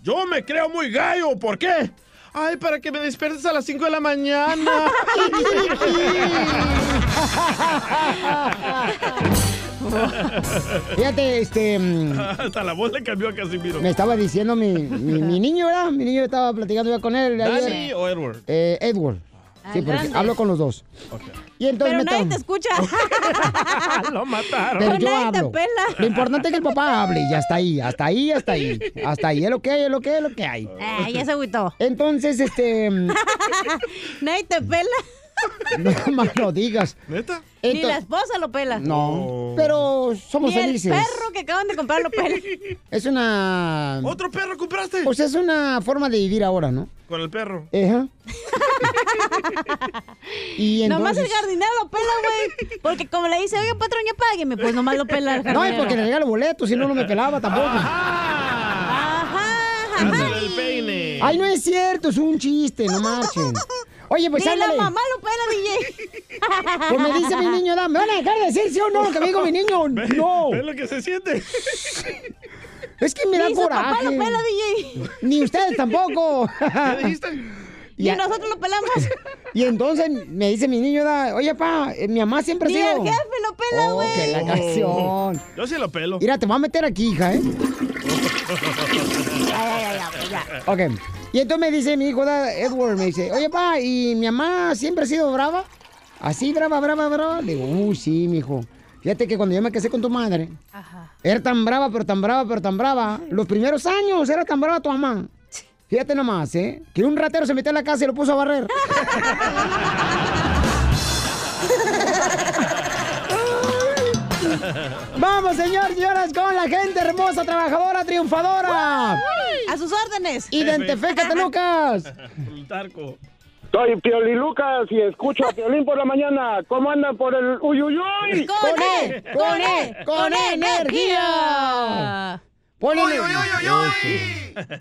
yo me creo muy gallo. ¿Por qué? Ay, para que me despiertes a las 5 de la mañana. Fíjate, este... mm, Hasta la voz le cambió a Casimiro. Me estaba diciendo mi, mi, mi niño, ¿verdad? Mi niño estaba platicando ya con él. ayer. ¿Dani o Edward? Eh, Edward. Sí, el porque hablo con los dos. Y entonces Pero nadie te escucha. Lo mataron. Pero yo nadie te hablo. pela. Lo importante es que el papá hable y ya está ahí, hasta ahí, hasta ahí. Hasta ahí es lo que hay, es lo que hay, es lo que hay. Ah, ya se agüitó. Entonces, este... mm, Nadie te pela. No más lo digas. ¿Neta? Ni la esposa lo pela. No, pero somos Ni felices. el perro que acaban de comprar lo pela. Es una... ¿Otro perro compraste? Pues es una forma de vivir ahora, ¿no? Con el perro. Ajá. y Nomás el entonces... jardinero lo pela, güey. Porque como le dice, oye, patrón, ya págueme, pues nomás lo pela el No, es jardinero. porque le regalo boletos, si no, no me pelaba tampoco. Hasta el peine. Ay, no es cierto, es un chiste, no marchen. Oye, pues Ni la ándale. mamá lo pela, DJ. Pues me dice mi niño, ¿me van a dejar de decir sí o no lo que me dijo mi niño? No. ¿Ves lo que se siente? Es que me da Ni su coraje. papá lo pela, DJ. Ni ustedes tampoco. ¿Qué dijiste? Y nosotros lo pelamos. Y entonces me dice mi niño, da, oye, pa, eh, mi mamá siempre ha Ni sido... el jefe lo pela, Oh, güey. que la canción. Yo sí lo pelo. Mira, te voy a meter aquí, hija, ¿eh? Ok. Y entonces me dice mi hijo, Edward, me dice, oye, pa, ¿y mi mamá siempre ha sido brava? Así, brava, brava, brava. Le digo, uy, sí, mi hijo. Fíjate que cuando yo me casé con tu madre, era tan brava, pero tan brava, pero tan brava. Los primeros años era tan brava tu mamá. Fíjate nomás, ¿eh? Que un ratero se metió a la casa y lo puso a barrer. Vamos, señor, señoras, con la gente hermosa, trabajadora, triunfadora. A sus órdenes. Identifícate, Lucas. Plutarco. Soy Pioli Lucas y escucho a Piolín por la mañana. ¿Cómo andan por el uyuyuy? Con E, con E, con E, energía. Ponle.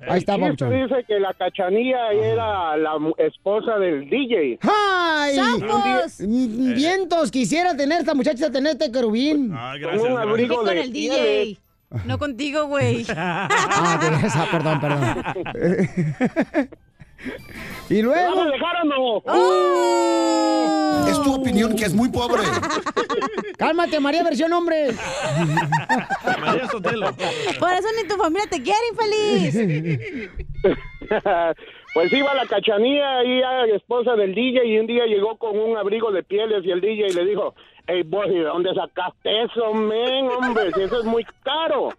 Ahí está, Papuchón. dice que la cachanilla era la esposa del DJ. ¡Ay! ¡Sapos! Mm, Vientos, quisiera tener esta muchacha, tener este querubín. Ah, Con un abrigo Con de el DJ. No contigo, güey. Ah, ah, perdón, perdón. y luego. ¿Vamos a dejar o no? ¡Oh! Es tu opinión que es muy pobre. Cálmate, María, versión hombre. María Sotelo. Por eso ni tu familia te quiere, infeliz. pues iba la cachanilla y era esposa del DJ y un día llegó con un abrigo de pieles y el DJ le dijo, hey, boy, ¿de dónde sacaste eso, men, hombre? Si eso es muy caro.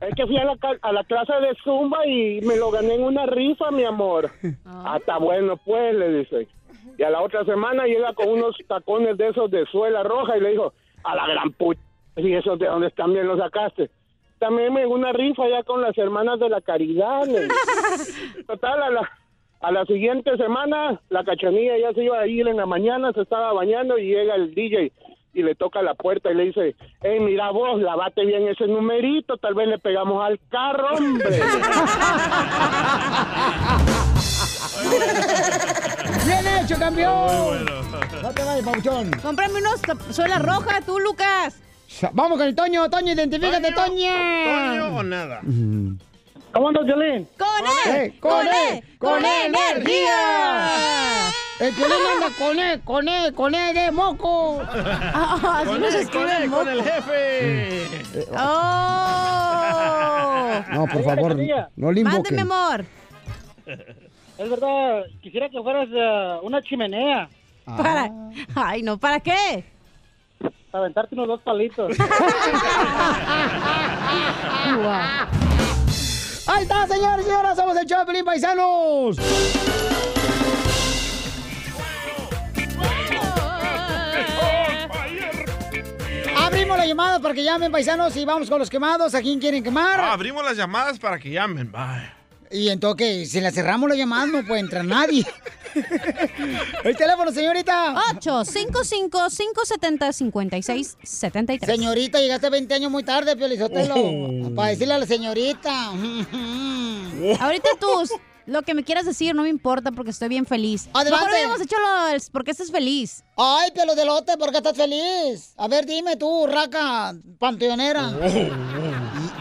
Es que fui a la, a la clase de Zumba y me lo gané en una rifa, mi amor. Ah, está bueno, pues, le dice. Y a la otra semana llega con unos tacones de esos de suela roja y le dijo, a la gran puta, ¿y esos de dónde también los sacaste? También me una rifa ya con las hermanas de la caridad. le dice. Total, a la, A la siguiente semana, la cachanilla ya se iba a ir en la mañana, se estaba bañando y llega el DJ y le toca la puerta y le dice, hey, mira vos, lavate bien ese numerito, tal vez le pegamos al carro, hombre. ¡Bien hecho, campeón! No te vayas, papuchón. Cómprame unos suelas rojas, tú, Lucas. Vamos con el Toño. Toño, identifícate, Toño. ¿Toño o nada? ¿Cómo andas, Violín? ¡Con él! ¡Con él! ¡Con energía! El Violín anda con él, con él, con él de moco. Ah, así Con no se él, escribe con él, moco. con el jefe. ¡Oh! No, por favor, no le invoquen. Mándeme, amor. Es verdad, quisiera que fueras eh, una chimenea. Para... Ay, no, ¿para qué? Para aventarte unos dos palitos. Ahí está, señores y señoras, somos el Chapelín Paisanos. Abrimos la llamada para que llamen paisanos y vamos con los quemados. ¿A quién quieren quemar? Abrimos las llamadas para que llamen. Bye. Y entonces, si la cerramos la llamada, no puede entrar nadie. el teléfono, señorita. 855-570-5673. Señorita, llegaste 20 años muy tarde, Piolizotelo. Oh. Para decirle a la señorita. Ahorita tú, lo que me quieras decir no me importa porque estoy bien feliz. Adelante. Mejor hecho lo del por qué estás feliz. Ay, pelo de lote, ¿por qué estás feliz? A ver, dime tú, raca panteonera.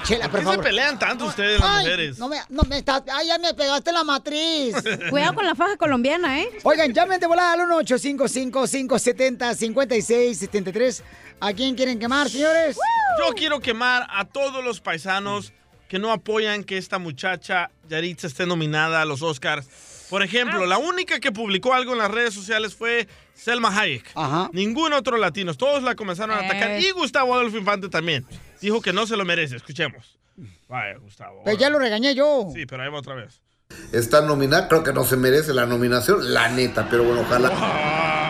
Chela, ¿Por por qué se favor. pelean tanto ustedes, las Ay, mujeres? no me, no me estás, ay, ya me pegaste la matriz. Cuidado con la faja colombiana, ¿eh? Oigan, llamen de volada al 1-855-570-5673. ¿A quién quieren quemar, señores? Yo quiero quemar a todos los paisanos que no apoyan que esta muchacha Yaritza esté nominada a los Oscars. Por ejemplo, la única que publicó algo en las redes sociales fue Selma Hayek. Ningún otro latino. Todos la comenzaron a atacar. Eh. Y Gustavo Adolfo Infante también. Dijo que no se lo merece. Escuchemos. Vaya, Gustavo. Pues ya lo regañé yo. Sí, pero ahí va otra vez. Está nominada, creo que no se merece la nominación, la neta, pero bueno, ojalá.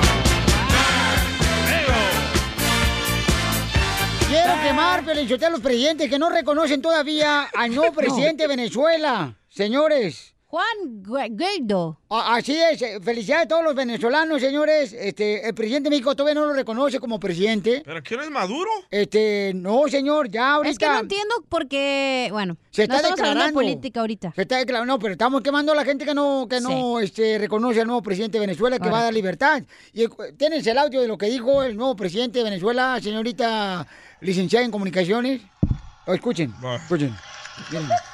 Quiero quemar, Pelichote, a los presidentes que no reconocen todavía al nuevo presidente de Venezuela. Señores. Juan Guaido. Así es. Felicidades a todos los venezolanos, señores. Este, el presidente de México todavía no lo reconoce como presidente. ¿Pero quién es Maduro? Este, no, señor, ya ahorita. Es que no entiendo porque, bueno, Se no está estamos hablando de declarando. política ahorita. Se está declarando, no, pero estamos quemando a la gente que no, que no este, reconoce al nuevo presidente de Venezuela, que va a dar libertad. Y eh, tienes el audio de lo que dijo el nuevo presidente de Venezuela, señorita licenciada en comunicaciones. O escuchen, escuchen.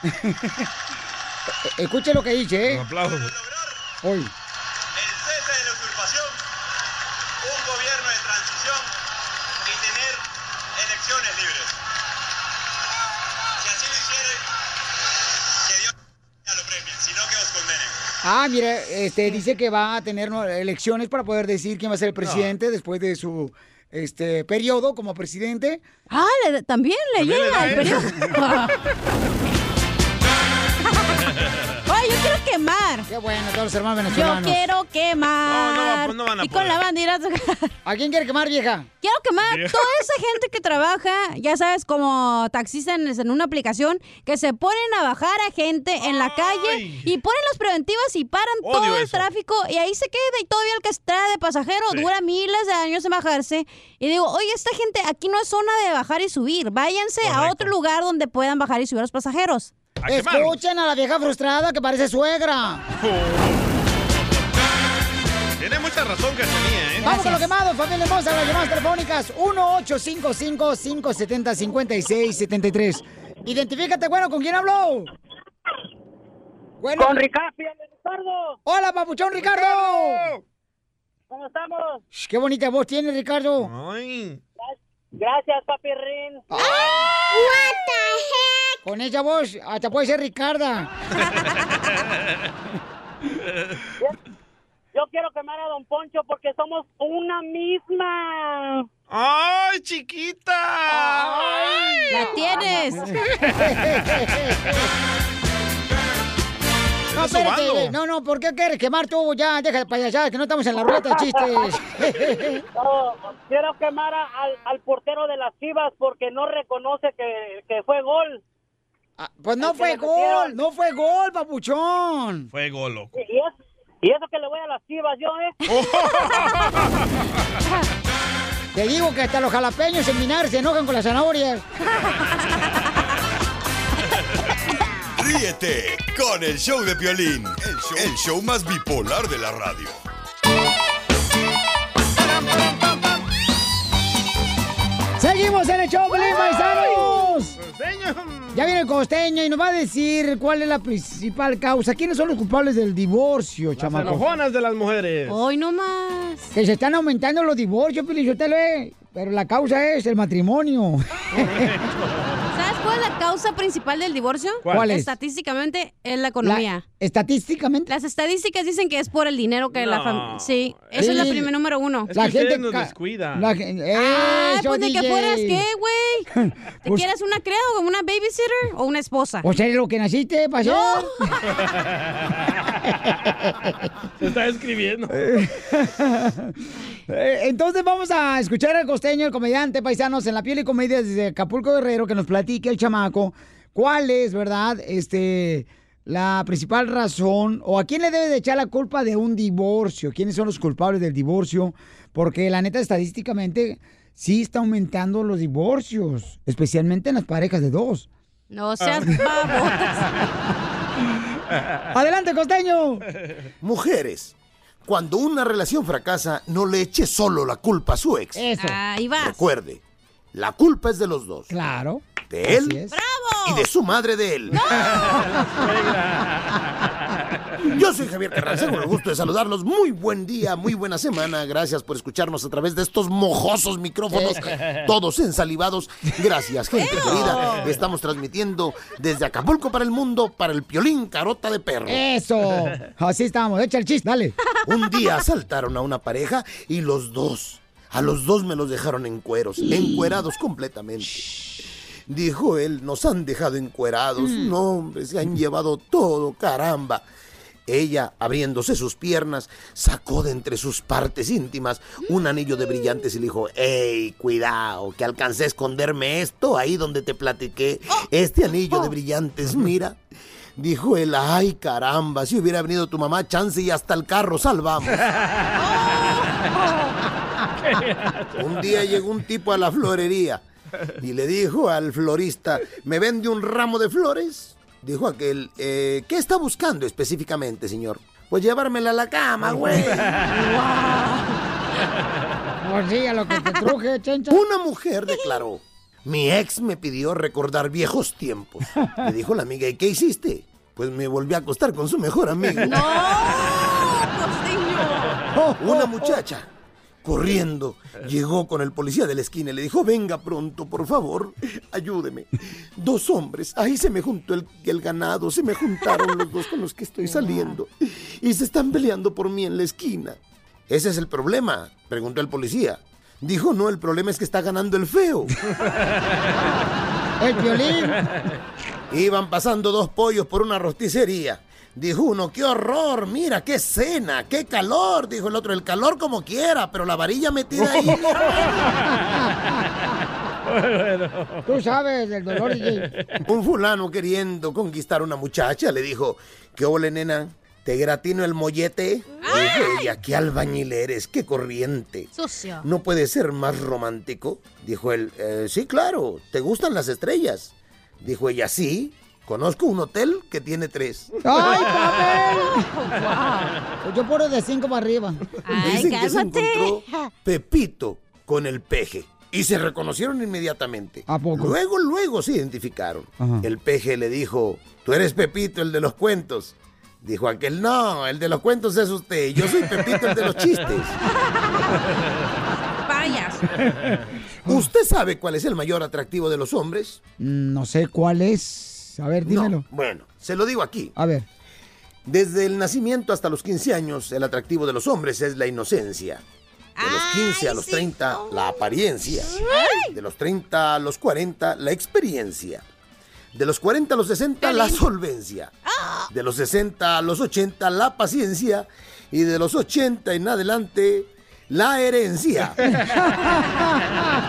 Miren. Escuchen lo que dice, ¿eh? Un aplauso. Hoy. cese de la usurpación, un gobierno de transición y tener elecciones libres. Si así lo hiciere, que Dios ya lo premie, sino que os condenen. Ah, mira, este, dice que va a tener ¿no, elecciones para poder decir quién va a ser el presidente después de su este periodo como presidente. Ah, le- también le También le llega da el periodo. Yo quemar. Qué bueno, todos los hermanos Yo venezolanos. quiero quemar. No, no pues no van a y con la bandera. ¿A quién quiere quemar, vieja? Quiero quemar Vieja. toda esa gente que trabaja, ya sabes, como taxistas en, una aplicación, que se ponen a bajar a gente en la calle y ponen las preventivas y paran Odio todo el eso. tráfico y ahí se queda y todavía el que está de pasajero Sí. dura miles de años en bajarse. Y digo, oye, esta gente aquí no es zona de bajar y subir, váyanse a otro lugar donde puedan bajar y subir a los pasajeros. Escuchen a la vieja frustrada que parece suegra. Tiene mucha razón, Cachanía, ¿eh? Vamos con lo quemado, familia hermosa, las llamadas telefónicas 1-855-570-5673. Identifícate, bueno, ¿con quién habló? Bueno. Con Ricardo, Ricardo. Hola, papuchón Ricardo. ¿Cómo estamos? Qué bonita voz tiene, Ricardo. Gracias, papi Rin. Con esa voz, hasta puede ser Ricarda. Yo quiero quemar a Don Poncho porque somos una misma. ¡Ay, chiquita! ¡La tienes! No, espérate, no, no, ¿por qué quieres quemar tú? Ya, deja de payasadas, que no estamos en la ruleta de chistes. No, quiero quemar a- al, al portero de las Chivas porque no reconoce que, que fue gol. Pues no fue gol, no fue gol, papuchón. Fue gol, loco. ¿Y eso, y eso que le voy a las chivas yo, ¿eh? Te digo que hasta los jalapeños en Minar se enojan con las zanahorias. Ríete con el show de Piolín, el show, el show más bipolar de la radio. Seguimos en el show, paisanos. Ya viene el costeño y nos va a decir cuál es la principal causa. ¿Quiénes son los culpables del divorcio, Las chamaco? enojonas de las mujeres. Hoy no más. Que se están aumentando los divorcios, Pelichotelo, eh. Pero la causa es el matrimonio. ¿Sabes cuál es la causa principal del divorcio? ¿Cuál? ¿Cuál es? Estadísticamente es la economía. La- estadísticamente. Las estadísticas dicen que es por el dinero que la No. familia... Sí, esa es la Sí. primera número uno. Es que ustedes nos descuidan. La gen- Ay, Eso, pues ni que DJ. fueras qué, güey. ¿Te Pues- quieres una criada o una babysitter o una esposa? O sea, lo que naciste, No. Se está escribiendo. Eh, Entonces vamos a escuchar al costeño, el comediante paisanos en la piel y comedia desde Acapulco Guerrero, que nos platique el chamaco cuál es, ¿verdad? Este, la principal razón o a quién le debe de echar la culpa de un divorcio, quiénes son los culpables del divorcio, porque la neta estadísticamente sí está aumentando los divorcios, especialmente en las parejas de dos. No seas babotas. Adelante, costeño. Mujeres, cuando una relación fracasa, no le eche solo la culpa a su ex. Eso. Ahí vas. Recuerde, la culpa es de los dos. Claro. De él Así es. y de su madre de él. Yo soy Javier Carranza, con el gusto de saludarlos. Muy buen día, muy buena semana. Gracias por escucharnos a través de estos mojosos micrófonos, todos ensalivados. Gracias, gente querida. Estamos transmitiendo desde Acapulco para el mundo, para el Piolín Carota de Perro. Eso. Así estamos. Echa el chiste, dale. Un día asaltaron a una pareja y los dos, a los dos me los dejaron en cueros, encuerados completamente. Dijo él, nos han dejado encuerados. No, hombre, se han llevado todo, caramba. Ella, abriéndose sus piernas, sacó de entre sus partes íntimas un anillo de brillantes y le dijo, ¡Ey, cuidado, que alcancé a esconderme esto ahí donde te platiqué! Este anillo de brillantes, mira. Dijo él, ¡ay, caramba! Si hubiera venido tu mamá, chance y hasta el carro salvamos. Un día llegó un tipo a la florería y le dijo al florista, ¿me vende un ramo de flores? Dijo aquel, "Eh, ¿qué está buscando específicamente, señor? Pues llevármela a la cama, güey. Pues sí, a lo que te truje, chencha. Una mujer declaró, mi ex me pidió recordar viejos tiempos. Le dijo la amiga, ¿y qué hiciste? Pues me volví a acostar con su mejor amigo. Una muchacha, corriendo, llegó con el policía de la esquina y le dijo, venga pronto, por favor, ayúdeme. Dos hombres, ahí se me juntó el, el ganado, se me juntaron los dos con los que estoy saliendo y se están peleando por mí en la esquina. ¿Ese es el problema? Preguntó el policía. Dijo, no, el problema es que está ganando el feo. El violín. Iban pasando dos pollos por una rosticería. Dijo uno, qué horror, mira, qué cena, qué calor. Dijo el otro, el calor como quiera, pero la varilla metida ahí. Tú sabes del dolor, DJ. Un fulano queriendo conquistar a una muchacha le dijo, ¿qué ole, nena? ¿Te gratino el mollete? Dijo ella, qué albañil eres, qué corriente. Sucio. ¿No puede ser más romántico? Dijo él, "Eh, sí, claro, ¿te gustan las estrellas? Dijo ella, sí, conozco un hotel que tiene tres. ¡Ay, papel! Yo puro de cinco para arriba. Dicen que se encontró Pepito con el peje. Y se reconocieron inmediatamente. ¿A poco? Luego, luego se identificaron. Ajá. El peje le dijo, tú eres Pepito, el de los cuentos. Dijo aquel, no, el de los cuentos es usted. Yo soy Pepito, el de los chistes. Vayas. ¿Usted sabe cuál es el mayor atractivo de los hombres? Mm, No sé cuál es. A ver, dímelo. No, bueno, se lo digo aquí. A ver. Desde el nacimiento hasta los 15 años, el atractivo de los hombres es la inocencia. De los 15 a los 30, la apariencia. De los 30 a los 40, la experiencia. De los 40 a los 60, la solvencia. De los 60 a los 80, la paciencia. Y de los 80 en adelante, la herencia.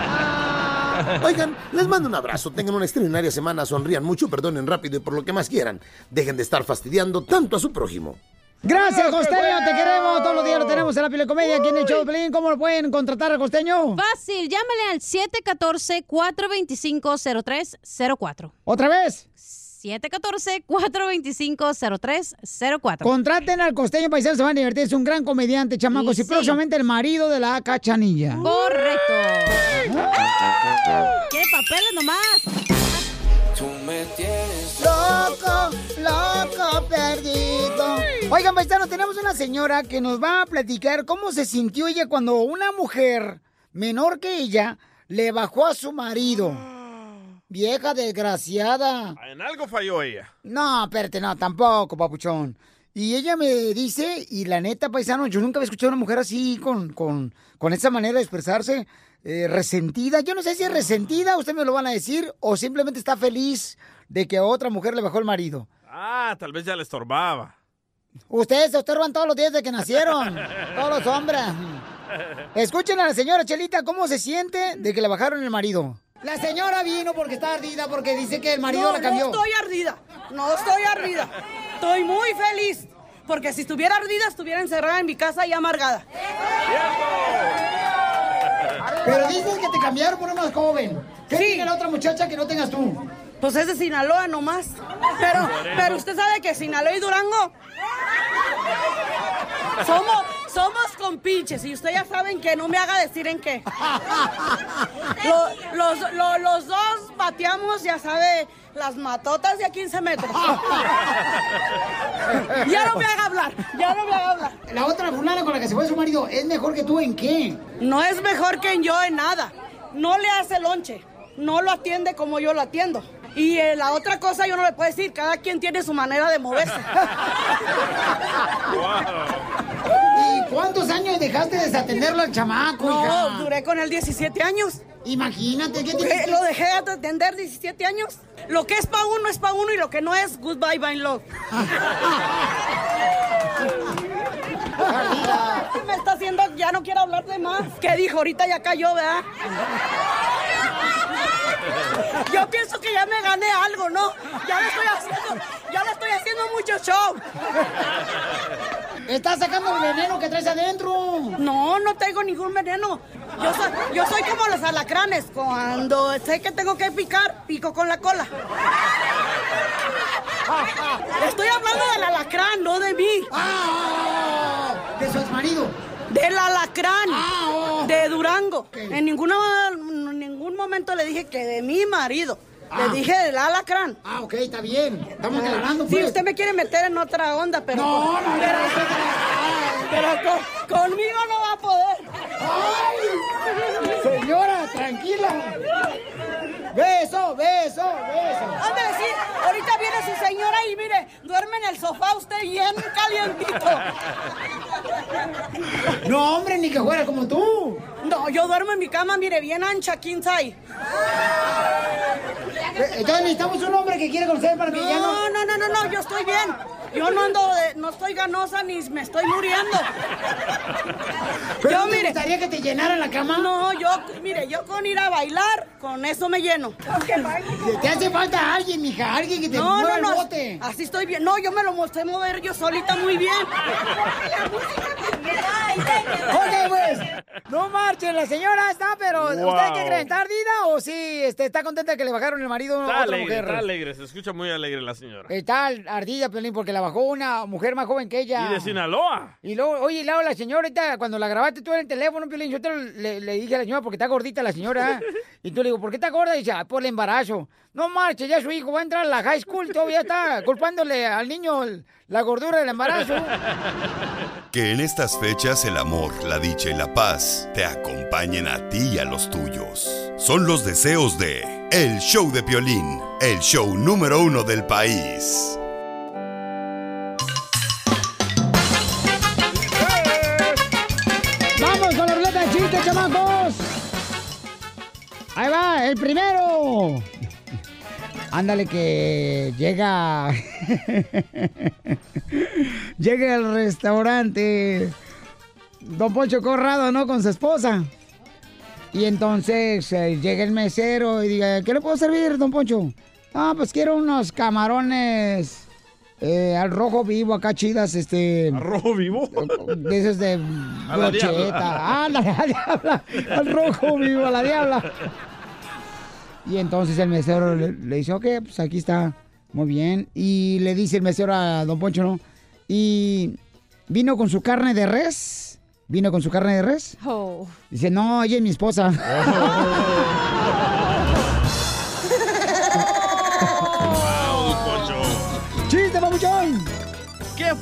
Oigan, les mando un abrazo. Tengan una extraordinaria semana. Sonrían mucho, perdonen rápido y por lo que más quieran. Dejen de estar fastidiando tanto a su prójimo. Gracias, Costeño, te queremos. Todos los días lo tenemos en la Pile Comedia aquí en el show de Pelín. ¿Cómo lo pueden contratar al Costeño? Fácil, llámale al 714-425-0304. ¿Otra vez? 714-425-0304. Contraten al Costeño Paisano, se van a divertir. Es un gran comediante, chamacos. Y Y, sí. próximamente el marido de la cachanilla. Correcto. ¿Qué papeles nomás? Tú me tienes Loco, loco, perdido. Oigan, paisanos, tenemos una señora que nos va a platicar cómo se sintió ella cuando una mujer menor que ella le bajó a su marido. Vieja desgraciada. En algo falló ella. No, espérate, no, tampoco, papuchón. Y ella me dice, y la neta, paisano, yo nunca había escuchado a una mujer así, con, con, con esa manera de expresarse, eh, resentida. Yo no sé si es resentida, ustedes me lo van a decir, o simplemente está feliz de que a otra mujer le bajó el marido. Ah, tal vez ya le estorbaba. Ustedes se observan todos los días de que nacieron, todos los hombres. Escuchen a la señora Chelita cómo se siente de que le bajaron el marido. La señora vino porque está ardida, porque dice que el marido no, la cambió. No estoy ardida, no estoy ardida. Estoy muy feliz. Porque si estuviera ardida, estuviera encerrada en mi casa y amargada. Pero dices que te cambiaron por una más joven. ¿Qué tiene la otra muchacha que no tengas tú? Pues es de Sinaloa nomás. Pero, pero usted sabe que Sinaloa y Durango somos, somos compinches y usted ya saben que no me haga decir en qué. Lo- los, lo- los dos bateamos, ya sabe, las matotas de a 15 metros. ya no me haga hablar, ya no me haga hablar. La otra fulana con la que se fue su marido, ¿es mejor que tú en qué? No es mejor que yo en nada. No le hace lonche. No lo atiende como yo lo atiendo. Y eh, la otra cosa yo no le puedo decir. Cada quien tiene su manera de moverse. ¿Y cuántos años dejaste de desatenderlo al chamaco, No, hija? duré con él 17 años. Imagínate, ¿qué Eh, tienes? Lo dejé de atender 17 años. Lo que es pa' uno es pa' uno y lo que no es, goodbye, bye, love. Me está haciendo, ya no quiero hablar de más. ¿Qué dijo? Ahorita ya cayó, ¿verdad? Yo pienso que ya me gané algo, ¿no? Ya le estoy haciendo, ya le estoy haciendo mucho show. Estás sacando el veneno que traes adentro. No, no tengo ningún veneno. Yo soy, yo soy como los alacranes. Cuando sé que tengo que picar, pico con la cola. Estoy hablando del alacrán, no de mí. ¿De su exmarido? Del alacrán. De Durango. En, ninguna, ningún momento le dije que de mi marido. Ah. Le dije del alacrán. Ah, ok, está bien. Estamos aclarando, Sí, pues. usted me quiere meter en otra onda, pero... No, con- no, no, pero, no, pero con- conmigo no va a poder. Señora, tranquila. Beso, beso, beso. Ándale, sí, ahorita viene su señora y mire, duerme en el sofá usted bien calientito. No, hombre, ni que fuera como tú. No, yo duermo en mi cama, mire, bien ancha, king size. Eh, Entonces necesitamos un hombre que quiere conocer para que ya no... No, no, no, no, no, yo estoy bien. Yo no ando, de- no estoy ganosa ni me estoy muriendo. ¿Pero yo, no te gustaría que te llenaran la cama? No, yo, mire, yo con ir a bailar, con eso me lleno. Te hace falta alguien, mija, alguien que te No, mueva no, el no, bote. así estoy bien. No, yo me lo mostré mover yo solita muy bien. Ok, pues. No marchen, la señora está, pero Wow. ¿usted qué cree? ¿Está ardida o sí este, está contenta que le bajaron el marido a Está otra alegre, mujer? está alegre. Se escucha muy alegre la señora. Está ardida, Pelín, porque la bajó una mujer más joven que ella. Y de Sinaloa. Y luego, oye, luego la señora, ahorita, cuando la grabaste tú en el teléfono, Piolín, yo te lo- le, le dije a la señora, porque está gordita la señora. y tú le digo, ¿por qué está gorda? Y dice, "Ah, por el embarazo. No marche, ya su hijo va a entrar a la high school, todavía está culpándole al niño la gordura del embarazo. Que en estas fechas el amor, la dicha y la paz te acompañen a ti y a los tuyos. Son los deseos de El Show de Piolín, el show número uno del país. Chamacos! Ahí va, el primero. Ándale que llega. llega al restaurante. Don Poncho Corrado, ¿no? Con su esposa. Y entonces eh, llega el mesero y diga, ¿qué le puedo servir, don Poncho? Ah, pues quiero unos camarones eh, al rojo vivo acá chidas, este... ¿Al rojo vivo? De esos de A la diabla. brocheta. Ah, la, la diabla. Al rojo vivo, a la diabla. Y entonces el mesero le, le dice, ok, pues aquí está, muy bien. Y le dice el mesero a don Poncho, ¿no? Y vino con su carne de res. ¿Vino con su carne de res? Oh. Dice, no, ella es mi esposa. ¡Chiste,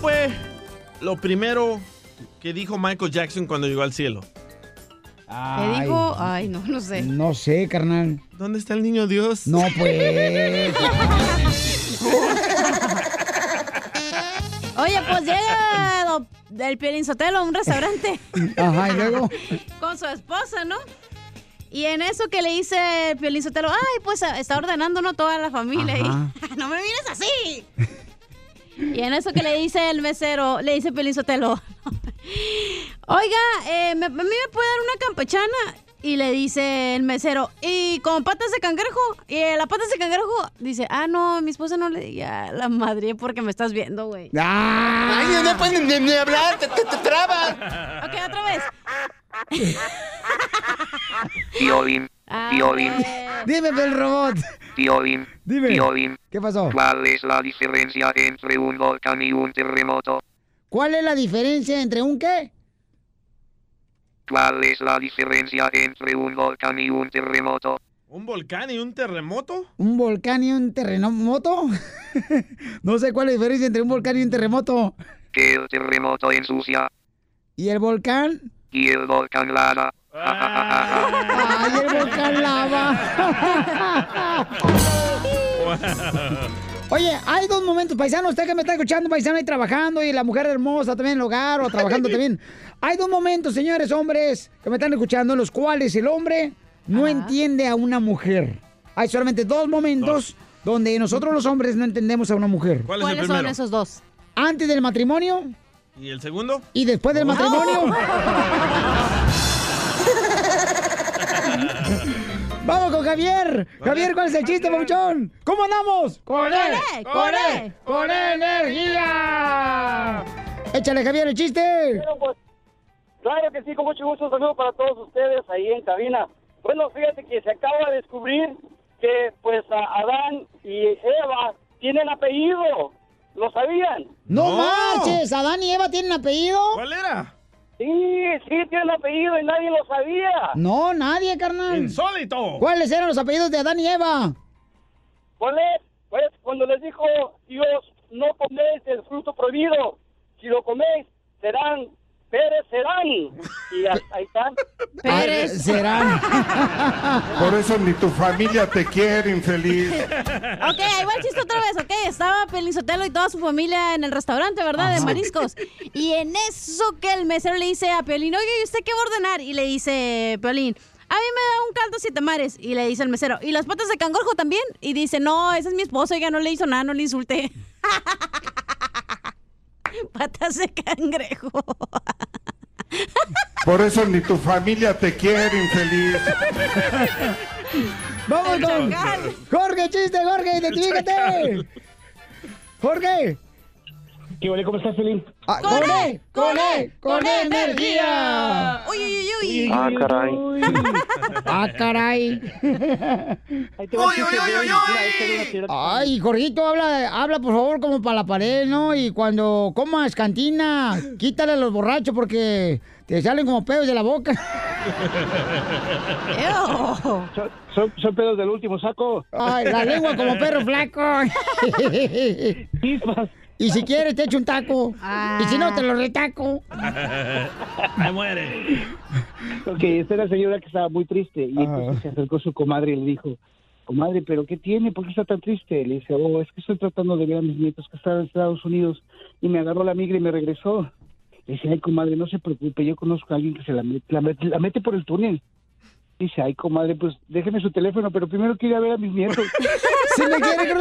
fue lo primero que dijo Michael Jackson cuando llegó al cielo? ¿Qué dijo? Ay, no, no sé. No sé, carnal. ¿Dónde está el niño Dios? No, pues. Oye, pues llega Piolín Sotelo a un restaurante Ajá, y luego. con su esposa, ¿no? Y en eso que le dice el Piolín Sotelo, ay, pues está ordenando, ¿no? Toda la familia. Y, no me mires así. Y en eso que le dice el mesero, le dice Piolín Sotelo, oiga, eh, ¿me- ¿a mí me puede dar una campechana? Y le dice el mesero, ¿y con patas de cangrejo? Y eh, la patas de cangrejo dice, ah, no, mi esposa no le diga la madre porque me estás viendo, güey. ¡Ay, no puedes ni, ni hablar! ¡Te, te, te trabas! Ok, otra vez. Piolín, Piolín, Dime, el robot. Piolín, Dime. Piolín. ¿Qué pasó? ¿Cuál es la diferencia entre un volcán y un terremoto? ¿Cuál es la diferencia entre un qué? ¿Cuál es la diferencia entre un volcán y un terremoto? ¿Un volcán y un terremoto? ¿Un volcán y un terremoto? no sé cuál es la diferencia entre un volcán y un terremoto. Que el terremoto ensucia ¿Y el volcán? y el volcán lava. ¡Ay, el volcán lava! Oye, hay dos momentos, paisano, usted que me está escuchando, paisano, ahí trabajando y la mujer hermosa también en el hogar o trabajando también. Hay dos momentos, señores hombres, que me están escuchando, en los cuales el hombre no entiende a una mujer. Hay solamente dos momentos donde nosotros los hombres no entendemos a una mujer. ¿Cuál ¿Cuáles son primero? esos dos? Antes del matrimonio ¿Y el segundo? y después del matrimonio. Vamos con Javier. Javier, ¿cuál es el chiste, Pabuchón? ¿Cómo andamos? ¡Con él! él, ¡Con él! él. ¡Con energía! Échale, Javier, el chiste. pues, Claro que sí, con mucho gusto. Un saludo para todos ustedes ahí en cabina. Bueno, fíjate que se acaba de descubrir que, pues, a Adán y Eva tienen apellido. ¿Lo sabían? ¡No, marches! ¿Adán y Eva tienen apellido? ¿Cuál era? Sí, sí, tienen apellido y nadie lo sabía. No, nadie, carnal. ¡Insólito! ¿Cuáles eran los apellidos de Adán y Eva? ¿Cuál es? Pues cuando les dijo Dios, no coméis el fruto prohibido. Si lo coméis, serán, Pérez serán. Y ahí están. Pérez. Serán. Por eso ni tu familia te quiere, infeliz. Ok, ahí va el chiste otra vez, ok. Estaba Pelín Sotelo y toda su familia en el restaurante, ¿verdad? De Ajá. mariscos. Y en eso que el mesero le dice a Piolín, oye, ¿y usted qué va a ordenar? Y le dice Piolín, a mí me da un caldo siete mares. Y le dice el mesero, ¿y las patas de cangrejo también? Y dice, no, ese es mi esposo, ya no le hizo nada, no le insulté. Patas de cangrejo. Por eso ni tu familia te quiere, infeliz. Vamos con Jorge, chiste, Jorge, identifícate. Jorge. ¿Qué vale? ¿Cómo estás, Felín? Ah, con él, con él, con él, energía. Uy, uy, uy, Ah, caray. Ah, caray. Ay, Jorgito, habla, habla por favor como para la pared, ¿no? Y cuando comas cantina, quítale a los borrachos porque te salen como pedos de la boca. Son, son, son pedos del último saco. Ay, la lengua como perro flaco. Y si quieres te echo un taco. Y si no te lo retaco. Me muere. Ok, esta era una señora que estaba muy triste y entonces se acercó su comadre y le dijo, comadre, ¿pero qué tiene? ¿Por qué está tan triste? Le dice, oh, es que estoy tratando de ver a mis nietos que están en Estados Unidos y me agarró la migra y me regresó. Le dice, ay, comadre, no se preocupe, yo conozco a alguien que se la mete, la mete, la mete por el túnel. Dice, ay, comadre, pues déjeme su teléfono, pero primero quiero ver a mis nietos. si me quiere, creo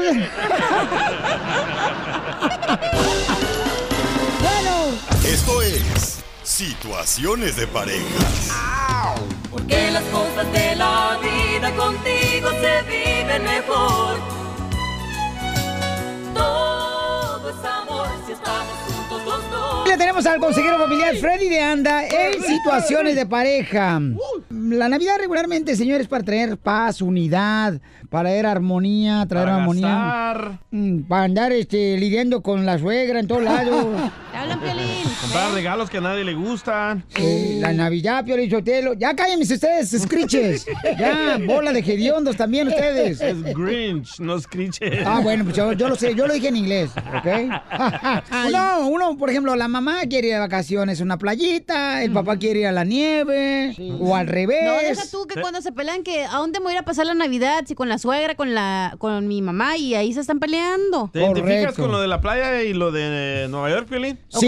Bueno. Esto es Situaciones de Pareja. Porque las cosas de la vida contigo se viven mejor. Todo es amor tenemos al consejero familiar Freddy de Anda en situaciones de pareja. La Navidad regularmente, señores, para traer paz, unidad, para traer armonía, traer Para armonía. gastar. Mm, Para andar este, lidiando con la suegra en todos lados. Te hablan, Piolín. Comprar regalos que a nadie le gustan. Eh, la Navidad, Piolín Sotelo. Ya cállense ustedes, screeches. Ya, bola de hediondos también ustedes. Es Grinch, no Screeches. Ah, bueno, pues yo, yo lo sé, yo lo dije en inglés, ¿ok? Uno, uno, por ejemplo, la mamá quiere ir de vacaciones a una playita, el papá quiere ir a la nieve, o al revés. No, deja tú que cuando se pelean que a dónde me voy a ir a pasar la Navidad, si con la suegra, con la con mi mamá y ahí se están peleando. ¿Te identificas con lo de la playa y lo de eh, Nueva York, Piolín? Sí.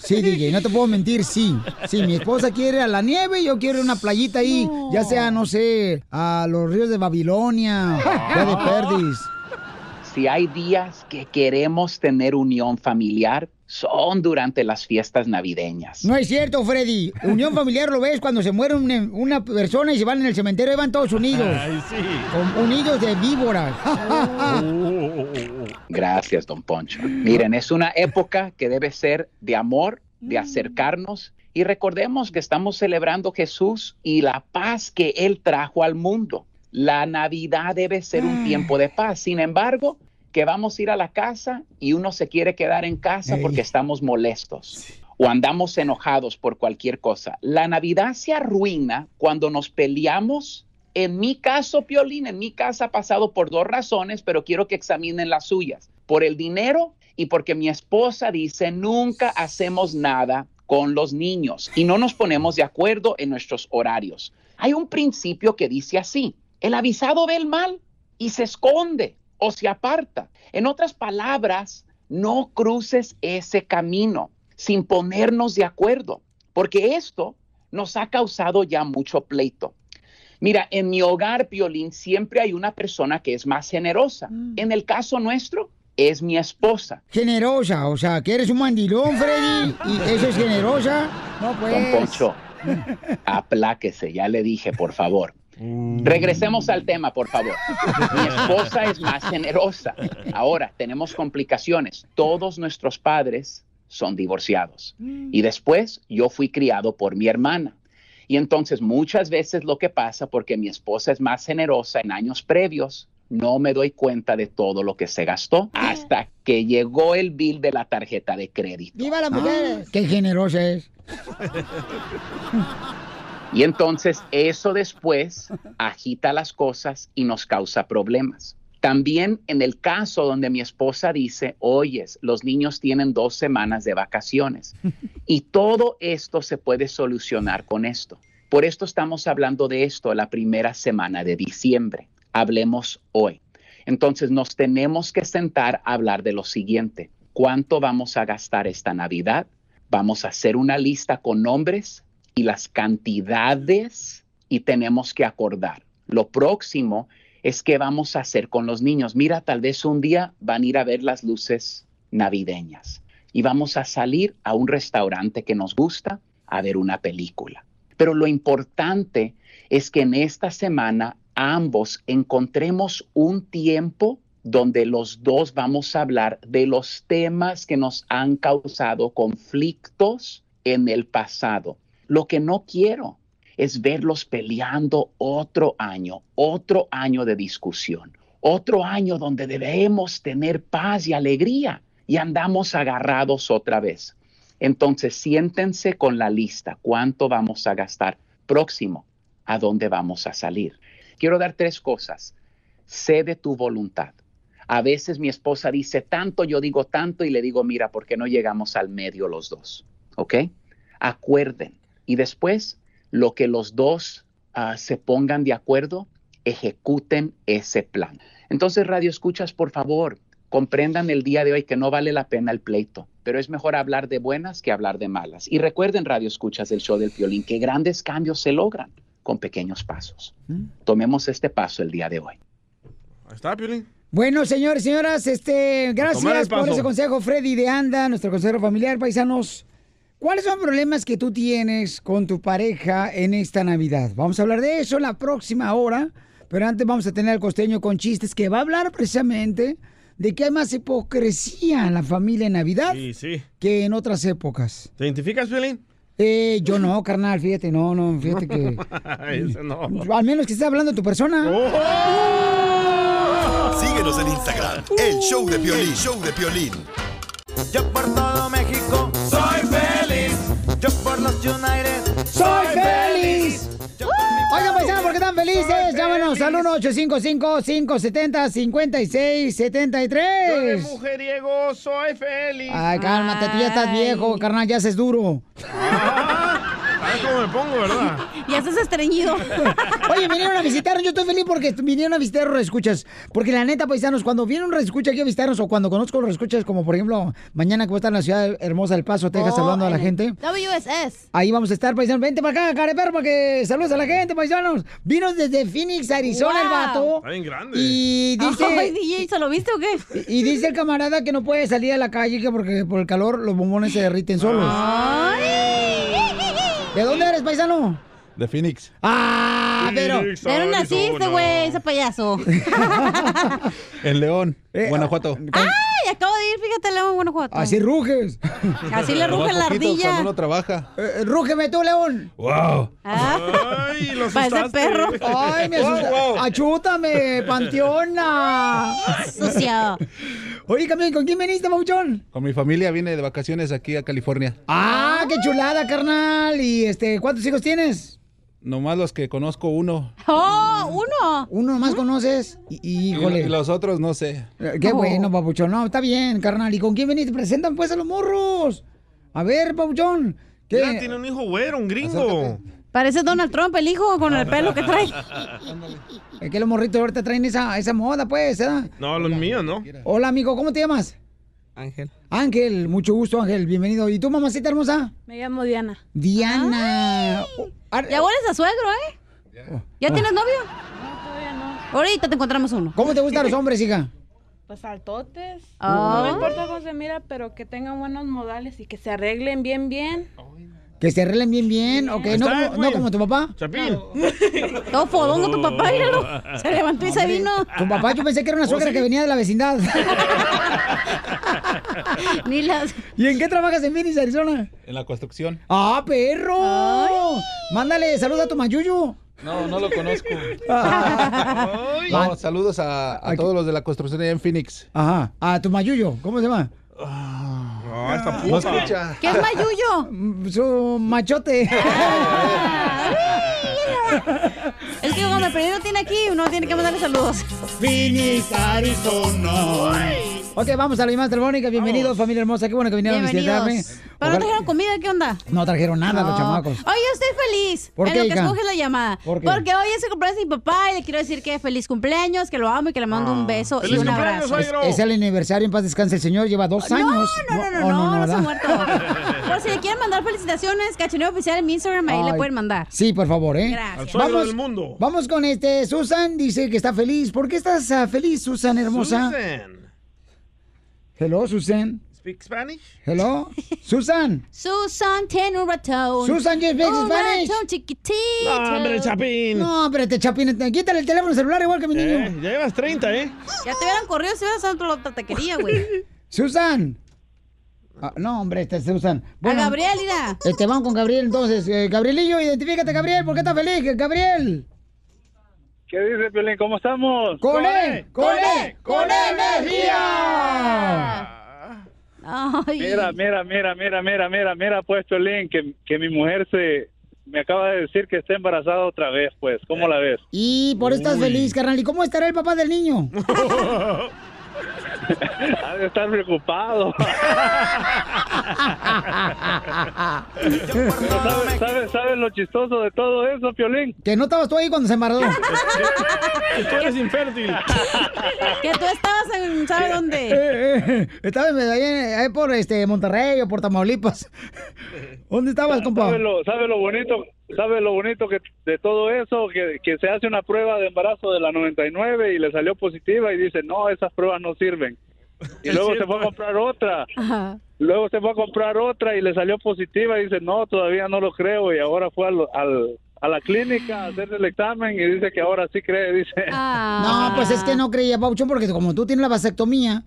Sí, DJ, no te puedo mentir, sí. Sí, mi esposa quiere a la nieve, yo quiero una playita ahí, ya sea, no sé, a los ríos de Babilonia, ya de Perdis. Si hay días que queremos tener unión familiar, son durante las fiestas navideñas. No es cierto, Freddy. Unión familiar lo ves cuando se muere una, una persona y se van en el cementerio y van todos unidos. Ay, sí. Con- unidos de víboras. Gracias, don Poncho. Miren, es una época que debe ser de amor, de acercarnos y recordemos que estamos celebrando Jesús y la paz que Él trajo al mundo. La Navidad debe ser un tiempo de paz. Sin embargo, que vamos a ir a la casa y uno se quiere quedar en casa porque estamos molestos o andamos enojados por cualquier cosa. La Navidad se arruina cuando nos peleamos. En mi caso, Piolín, en mi casa ha pasado por dos razones, pero quiero que examinen las suyas. Por el dinero y porque mi esposa dice nunca hacemos nada con los niños y no nos ponemos de acuerdo en nuestros horarios. Hay un principio que dice así, el avisado ve el mal y se esconde o se aparta. En otras palabras, no cruces ese camino sin ponernos de acuerdo, porque esto nos ha causado ya mucho pleito. Mira, en mi hogar, Piolín, siempre hay una persona que es más generosa. En el caso nuestro, es mi esposa. Generosa, o sea, que eres un mandilón, Freddy, y eso es generosa. No, pues. Don Poncho, apláquese, ya le dije, por favor. Regresemos al tema, por favor. Mi esposa es más generosa. Ahora, tenemos complicaciones. Todos nuestros padres son divorciados. Y después yo fui criado por mi hermana. Y entonces muchas veces lo que pasa, porque mi esposa es más generosa en años previos, no me doy cuenta de todo lo que se gastó hasta que llegó el bill de la tarjeta de crédito. ¡Viva la mujer! ¡Qué generosa es! Y entonces eso después agita las cosas y nos causa problemas. También en el caso donde mi esposa dice, oyes, los niños tienen dos semanas de vacaciones y todo esto se puede solucionar con esto. Por esto estamos hablando de esto la primera semana de diciembre. Hablemos hoy. Entonces nos tenemos que sentar a hablar de lo siguiente. ¿Cuánto vamos a gastar esta Navidad? Vamos a hacer una lista con nombres y las cantidades y tenemos que acordar. Lo próximo es qué vamos a hacer con los niños. Mira, tal vez un día van a ir a ver las luces navideñas y vamos a salir a un restaurante que nos gusta a ver una película. Pero lo importante es que en esta semana ambos encontremos un tiempo donde los dos vamos a hablar de los temas que nos han causado conflictos en el pasado. Lo que no quiero es verlos peleando otro año, otro año de discusión, otro año donde debemos tener paz y alegría y andamos agarrados otra vez. Entonces, siéntense con la lista, cuánto vamos a gastar próximo, a dónde vamos a salir. Quiero dar tres cosas. Sé de tu voluntad. A veces mi esposa dice tanto, yo digo tanto y le digo, mira, ¿por qué no llegamos al medio los dos? ¿Ok? Acuerden. Y después, lo que los dos ah, se pongan de acuerdo, ejecuten ese plan. Entonces, Radio Escuchas, por favor, comprendan el día de hoy que no vale la pena el pleito, pero es mejor hablar de buenas que hablar de malas. Y recuerden, Radio Escuchas del show del violín, que grandes cambios se logran con pequeños pasos. Tomemos este paso el día de hoy. Ahí está, Piolín. Bueno, señores, señoras, este, gracias por ese consejo, Freddy de Anda, nuestro consejero familiar, paisanos. ¿Cuáles son los problemas que tú tienes con tu pareja en esta Navidad? Vamos a hablar de eso la próxima hora. Pero antes vamos a tener al costeño con chistes que va a hablar precisamente de que hay más hipocresía en la familia en Navidad Sí, sí. que en otras épocas. ¿Te identificas, Piolín? Eh, yo no, carnal, fíjate, no, no, fíjate que... No. Al menos que esté hablando tu persona. Síguenos en Instagram, el show de Piolín, show de Piolín. Yo por todo México United ¡Soy feliz! Oigan, paisanos, ¿por qué están felices? Llámanos al 1-855-570-5673. Yo de mujeriego soy feliz. Ay, cálmate, tú ya estás viejo, carnal, ya haces duro. ¿Sabes cómo me pongo, verdad? Ya estás estreñido. Oye, vinieron a visitarnos. Yo estoy feliz porque vinieron a visitar los escuchas. Porque la neta, paisanos, cuando viene un escucha aquí a visitarnos o cuando conozco los escuchas, como por ejemplo, mañana que voy a estar en la ciudad hermosa del Paso, Texas, Oh, saludando a la en gente. WSS. Ahí vamos a estar, paisanos. Vente para acá, careper, para que saludes a la gente, paisanos. Vino desde Phoenix, Arizona, el vato. Está bien grande. Y dice. Ay, DJ, ¿se lo viste o qué? Y dice el camarada que no puede salir a la calle que porque por el calor los bombones se derriten solos. ¿De dónde eres, paisano? De Phoenix. Ah, pero. Pero naciste, güey, ese payaso. En León, Eh, Guanajuato. Ay, acabo de ir, fíjate, León, Guanajuato. Así ruges. Así le ruge la ardilla. Cuando uno trabaja. Eh, rúgeme tú, León. ¡Wow! Ay, lo asustaste. perro. Ay, me asusta. Achútame, panteona. Sucio. Oye, Camila, ¿con quién viniste, Mauchón? Con mi familia vine de vacaciones aquí a California. Ah, qué chulada, carnal. Y este, ¿cuántos hijos tienes? Nomás los que conozco uno. ¡Oh, uno! ¿Uno más conoces? Y, híjole. y los otros no sé. Eh, Qué bueno, papuchón. No, está bien, carnal. ¿Y con quién veniste? Presentan pues a los morros. A ver, papuchón. ¿Qué? Tiene un hijo güero, un gringo. Parece Donald Trump, el hijo, con el pelo que trae. Es que los morritos ahorita traen esa, esa moda, pues, ¿eh? No, los míos, ¿no? Hola, amigo, ¿cómo te llamas? Ángel. Ángel, mucho gusto, Ángel. Bienvenido. ¿Y tú, mamacita hermosa? Me llamo Diana. Diana. Ya hueles a suegro, ¿eh? ¿Ya tienes novio? No, todavía no. Ahorita te encontramos uno. ¿Cómo te gustan los hombres, hija? Pues altotes. Ah. No me importa cómo se mira, pero que tengan buenos modales y que se arreglen bien, bien. Que se arreglen bien, bien. Ok, no como, no como tu papá. Chapín. Todo fodongo tu papá, míralo. Se levantó y se vino. Tu papá, yo pensé que era una suegra que venía de la vecindad. Ni las. ¿Y en qué trabajas en Phoenix, Arizona? En la construcción. ¡Ah, perro! Mándale saludos a tu mayuyu. No, no lo conozco. No, saludos a, a todos los de la construcción allá en Phoenix. Ajá. A tu mayuyo. ¿Cómo se llama? Ah, esta No puta. escucha. ¿Qué es mayuyo? Su machote. Es que como el primero tiene aquí, uno tiene que mandarle saludos. Phoenix, Arizona. Ok, vamos a la llamada telefónica. Bienvenidos, familia hermosa. Qué bueno que vinieron a visitarme. Pero no trajeron comida, ¿qué onda? No trajeron nada los No. chamacos. Oye, yo estoy feliz. ¿Por en qué, lo que hija? escoge la llamada. ¿Por qué? Porque hoy es el cumpleaños de mi papá y le quiero decir que feliz cumpleaños, que lo amo y que le mando un beso y un abrazo. Es, es el aniversario, en paz descanse el señor, lleva dos años. No, no, no, Oh, no, no, se ha muerto. Por si le quieren mandar felicitaciones, cachaneo oficial en mi Instagram, ahí le pueden mandar. Sí, por favor, ¿eh? Gracias. Al suegro del mundo. Vamos con este, Susan dice que está feliz. ¿Por qué estás ah, feliz, Susan, hermosa? Susan. Hello, Susan. Speak Spanish? Hello, Susan. Susan un ratón. Susan, you speak un Spanish? ratón chiquitito. No, hombre, Chapín. No, Chapín, te- quítale el teléfono celular igual que mi niño. Eh, ya llevas 30, ¿eh? Ya te hubieran corrido si hubieras dado otra taquería, güey. Susan. Ah, no, hombre, este es Susan. A Gabriel, mira. Este, vamos con Gabriel entonces. Eh, Gabrielillo, identifícate, Gabriel. ¿Por qué estás feliz, Gabriel? ¿Qué dice, Piolín? ¿Cómo estamos? ¡Con él! ¡Con él! ¡Con energía! Ay. Mira, mira, mira, mira, mira, mira, mira, pues, Piolín, que, que mi mujer se me acaba de decir que está embarazada otra vez, pues. ¿Cómo la ves? Y por eso estás Uy. feliz, carnal. ¿Y cómo estará el papá del niño? ha de estar preocupado. ¿sabes, sabes, sabes lo chistoso de todo eso, Piolín? Que no estabas tú ahí cuando se embarazó. Que tú eres infértil. Que tú estabas en, ¿sabe dónde? Eh, eh, Estabas ahí, ahí por este Monterrey o por Tamaulipas. ¿Dónde estabas, compa? ¿Sabe lo, sabe lo bonito? ¿Sabe lo bonito que de todo eso? Que, que se hace una prueba de embarazo de la 99 y le salió positiva y dice, no, esas pruebas no sirven. Y luego se fue a comprar otra. Ajá. Luego se fue a comprar otra y le salió positiva y dice, no, todavía no lo creo. Y ahora fue al, al, a la clínica a hacerse el examen y dice que ahora sí cree, dice. No, pues es que no creía, Pauchón, porque como tú tienes la vasectomía.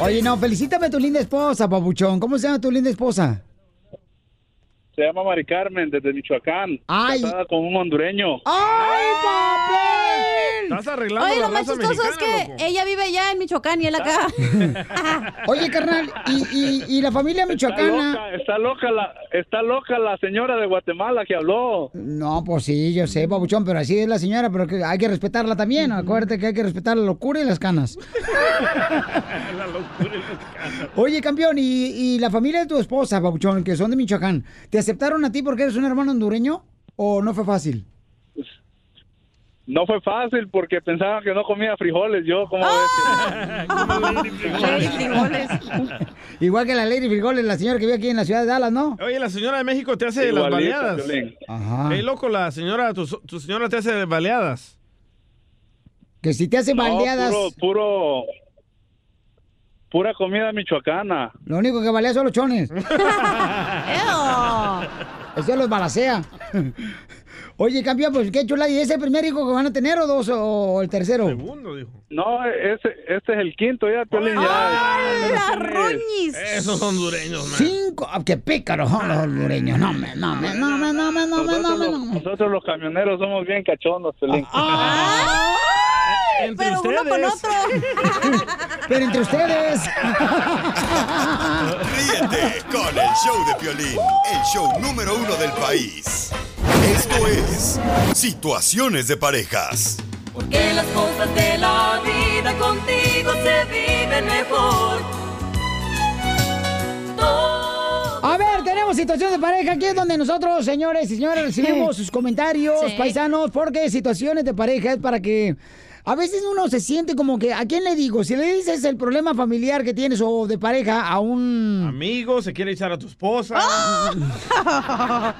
Oye, no, felicítame a tu linda esposa, Papuchón. ¿Cómo se llama tu linda esposa? Se llama Mari Carmen, desde Michoacán. Ay. Casada con un hondureño. ¡Ay, papel! Estás arreglando Oye, la lo más raza chistoso es que ella vive allá en Michoacán y él acá. Oye, carnal, y, y- y la familia Está michoacana. loca, está loca la, está loca la señora de Guatemala que habló. No, pues sí, yo sé, Papuchón, pero así es la señora, pero que hay que respetarla también. Acuérdate que hay que respetar la locura y las canas. La locura y las canas. Oye, campeón, y, y la familia de tu esposa, Papuchón, que son de Michoacán, ¿te aceptaron a ti porque eres un hermano hondureño o no fue fácil? No fue fácil porque pensaban que no comía frijoles. Yo, como Igual que la Lady Frigoles, la señora que vive aquí en la ciudad de Dallas, ¿no? Oye, la señora de México te hace las baleadas. Ajá. Ey, loco, la señora, tu, tu señora te hace baleadas. Que si te hace No, baldeadas, puro, puro, pura comida michoacana. lo único que balea son los chones. Eso los balacea. Oye, campeón, pues qué chula. ¿Y es el primer hijo que van a tener o dos o el tercero? Segundo, dijo. No, ese, este es el quinto ya, Piolín, ya. Esos hondureños, man. Cinco. Ah, qué pícaros son los hondureños. No, me, no, me, no, me, no, me, no, me, no, me, no, me. Nosotros los camioneros somos bien cachondos, Piolín. Entre Pero uno con ustedes. otro. Pero entre ustedes. Ríete con el show de Piolín, el show número uno del país. Esto es Situaciones de Parejas. Porque las cosas de la vida contigo se viven mejor. A ver, tenemos situación de pareja. Aquí es donde nosotros, señores y señoras, recibimos sus comentarios, Sí. paisanos, porque situaciones de pareja es para que. A veces uno se siente como que, ¿a quién le digo? Si le dices el problema familiar que tienes o de pareja a un Amigo, se quiere echar a tu esposa.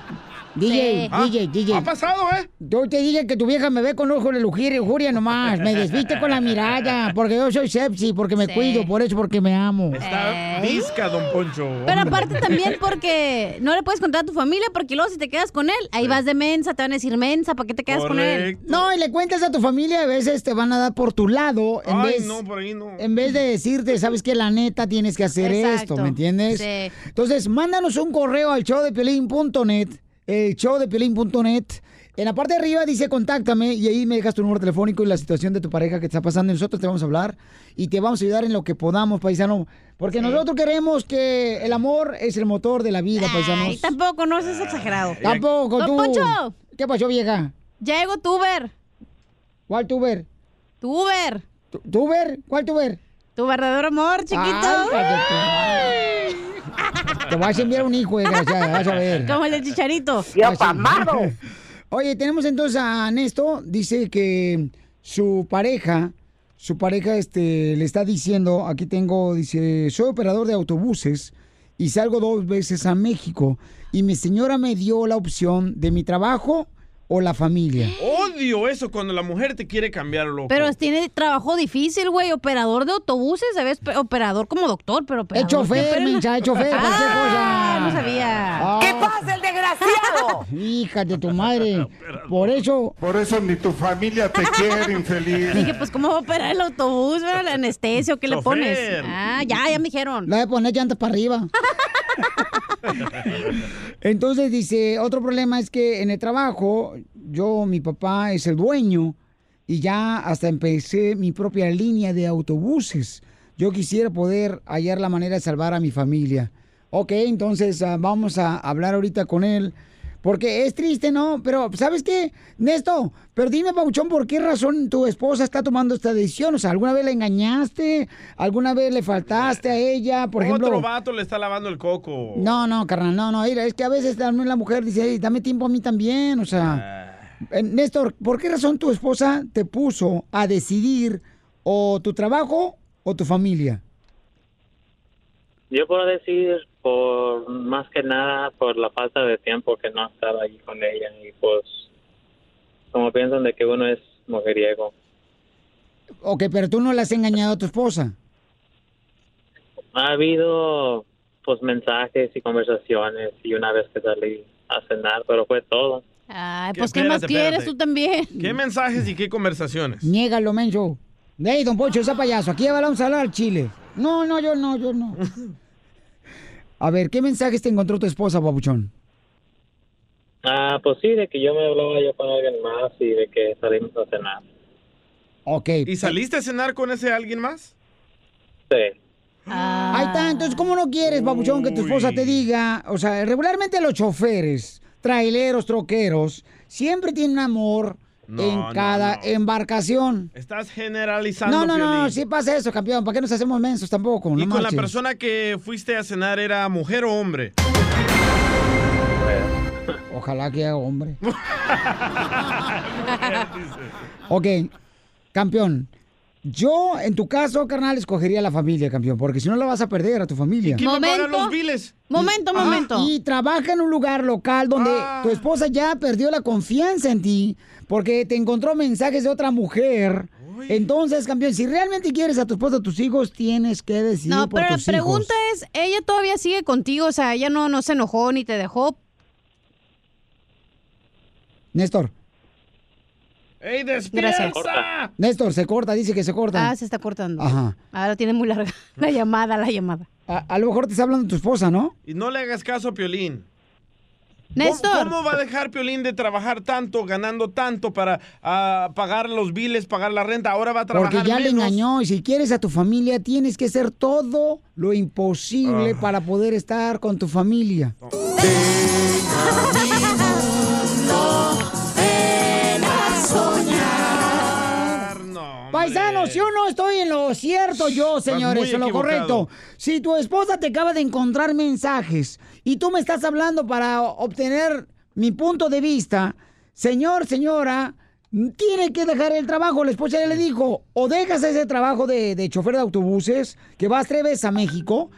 DJ, Ah, DJ, DJ. Ha pasado, ¿eh? Yo te dije que tu vieja me ve con ojo de lujuria, lujuria nomás. Me desviste con la mirada, porque yo soy sepsi, porque me Sí. cuido, por eso, porque me amo. Está visca, don Poncho. Pero aparte también porque no le puedes contar a tu familia porque luego si te quedas con él, ahí vas de mensa, te van a decir mensa, ¿para qué te quedas con él? Correcto. No, y le cuentas a tu familia, a veces te van a dar por tu lado, en Ay, vez... no, por ahí no. En vez de decirte, sabes que la neta tienes que hacer Exacto. esto, ¿me entiendes? Sí. Entonces, mándanos un correo al showdepiolín.net, el showdepiolín.net. En la parte de arriba dice contáctame y ahí me dejas tu número telefónico y la situación de tu pareja que te está pasando. Y nosotros te vamos a hablar y te vamos a ayudar en lo que podamos, paisano. Porque nosotros queremos que el amor es el motor de la vida, Ay, paisanos. tampoco, no seas exagerado. Tampoco, Don tú. Poncho. ¿Qué pasó, vieja? Ya llegó Tuber. ¿Cuál tuber? Tuber. ¿Tu- ¿Tuber? ¿Cuál tuber? Tu verdadero amor, chiquito. Ay, Te vas a enviar un hijo, desgraciada, vas a ver. Como el de Chicharito. Así. Oye, tenemos entonces a Nesto, dice que su pareja, su pareja este, le está diciendo, aquí tengo, dice, soy operador de autobuses y salgo dos veces a México y mi señora me dio la opción de mi trabajo o la familia. Odio eso cuando la mujer te quiere cambiar, loco. Pero tiene trabajo difícil, güey. Operador de autobuses, ¿sabes? Pe- Operador como doctor, pero Es operador. chofer, siempre- mensa, es chofer, cualquier Ah, cosa. no sabía. ¿Qué pasa, el desgraciado? Hija de tu madre. Por eso. Por eso ni tu familia te quiere, infeliz. Dije, pues, ¿cómo va a operar el autobús? ¿verdad? ¿La anestesia o qué le Chofer. pones? Ah, ya, ya me dijeron. La de poner llantas para arriba. Entonces dice, otro problema es que en el trabajo, yo, mi papá es el dueño y ya hasta empecé mi propia línea de autobuses. Yo quisiera poder hallar la manera de salvar a mi familia. Ok, entonces ah, vamos a hablar ahorita con él. Porque es triste, ¿no? Pero, ¿sabes qué? Nesto, pero dime, Pauchón, ¿por qué razón tu esposa está tomando esta decisión? O sea, ¿alguna vez la engañaste? ¿Alguna vez le faltaste a ella? Por ejemplo... Otro vato le está lavando el coco. No, no, carnal, no, no, mira, es que a veces también la mujer dice, "Ey, dame tiempo a mí también, o sea... eh, Néstor, ¿por qué razón tu esposa te puso a decidir o tu trabajo o tu familia? Yo puedo decir por más que nada por la falta de tiempo que no estaba allí con ella y pues como piensan de que uno es mujeriego. Ok, pero tú no le has engañado a tu esposa. Ha habido pues mensajes y conversaciones y una vez que salí a cenar, pero fue todo. Ay, pues ¿qué más quieres espérate. tú también? ¿Qué mensajes y qué conversaciones? Niégalo, menso. Ey, don Pocho, ese payaso, aquí ya vamos a hablar al chile. No, no, yo no, yo no. A ver, ¿qué mensajes te encontró tu esposa, papuchón? Ah, pues sí, de que yo me hablaba yo con alguien más y de que salimos a cenar. Ok. ¿Y saliste a cenar con ese alguien más? Sí. Ahí está, entonces, ¿cómo no quieres, papuchón, que tu esposa te diga? O sea, regularmente los choferes, traileros, troqueros, siempre tienen amor No, en no, cada embarcación. Estás generalizando. No, no, no, Piolín. sí pasa eso, campeón. ¿Para qué nos hacemos mensos tampoco? ¿Y no con la marches. persona que fuiste a cenar era mujer o hombre? Ojalá que haga hombre. Ok, campeón. Yo, en tu caso, carnal, escogería la familia, campeón, porque si no la vas a perder a tu familia. a pagar los biles? Momento, Ah, momento. y trabaja en un lugar local donde Ah. tu esposa ya perdió la confianza en ti porque te encontró mensajes de otra mujer. Entonces, campeón, si realmente quieres a tu esposa, a tus hijos, tienes que decidir No, por pero la pregunta hijos. es, ¿ella todavía sigue contigo? O sea, ella no, no se enojó ni te dejó. Néstor, ¡Ey, Gracias. despierta! Néstor, se corta, dice que se corta. Ah, se está cortando. Ajá. Ahora tiene muy larga la llamada, la llamada. A, a lo mejor te está hablando tu esposa, ¿no? Y no le hagas caso a Piolín. Néstor. ¿Cómo, cómo va a dejar Piolín de trabajar tanto, ganando tanto para ah, pagar los biles, pagar la renta? Ahora va a trabajar Porque ya le engañó y si quieres a tu familia tienes que hacer todo lo imposible Ah. para poder estar con tu familia. Paisanos, yo no estoy en lo cierto yo, señores, en lo correcto. Si tu esposa te acaba de encontrar mensajes y tú me estás hablando para obtener mi punto de vista, señor, señora, tiene que dejar el trabajo. La esposa ya le dijo, o dejas ese trabajo de, de chofer de autobuses, que vas tres veces a México,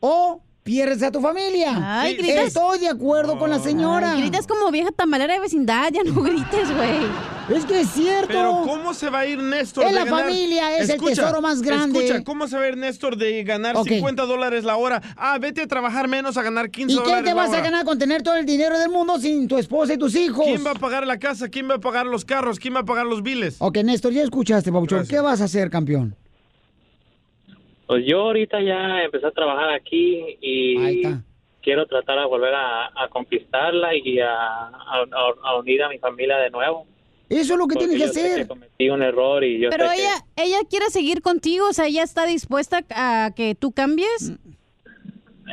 o pierdes a tu familia. Ay, gritas. Estoy de acuerdo con la señora. Ay, gritas como vieja tamalera de vecindad, ya no grites, güey. Es que es cierto. Pero ¿cómo se va a ir Néstor Es de la ganar- familia, es el tesoro más grande. Escucha, ¿cómo se va a ir Néstor de ganar Ok. 50 dólares la hora? Ah, vete a trabajar menos a ganar 15 ¿Y dólares qué te vas a ganar con tener todo el dinero del mundo sin tu esposa y tus hijos? ¿Quién va a pagar la casa? ¿Quién va a pagar los carros? ¿Quién va a pagar los biles? Ok, Néstor, ya escuchaste, Pabuchón. ¿Qué vas a hacer, campeón? Pues yo ahorita ya empecé a trabajar aquí y quiero tratar de volver a, a conquistarla y a, a- a unir a mi familia de nuevo. Eso es lo que Porque tienes que hacer. cometí un error y yo Pero sé que- ella, ella quiere seguir contigo, o sea, ella está dispuesta a que tú cambies.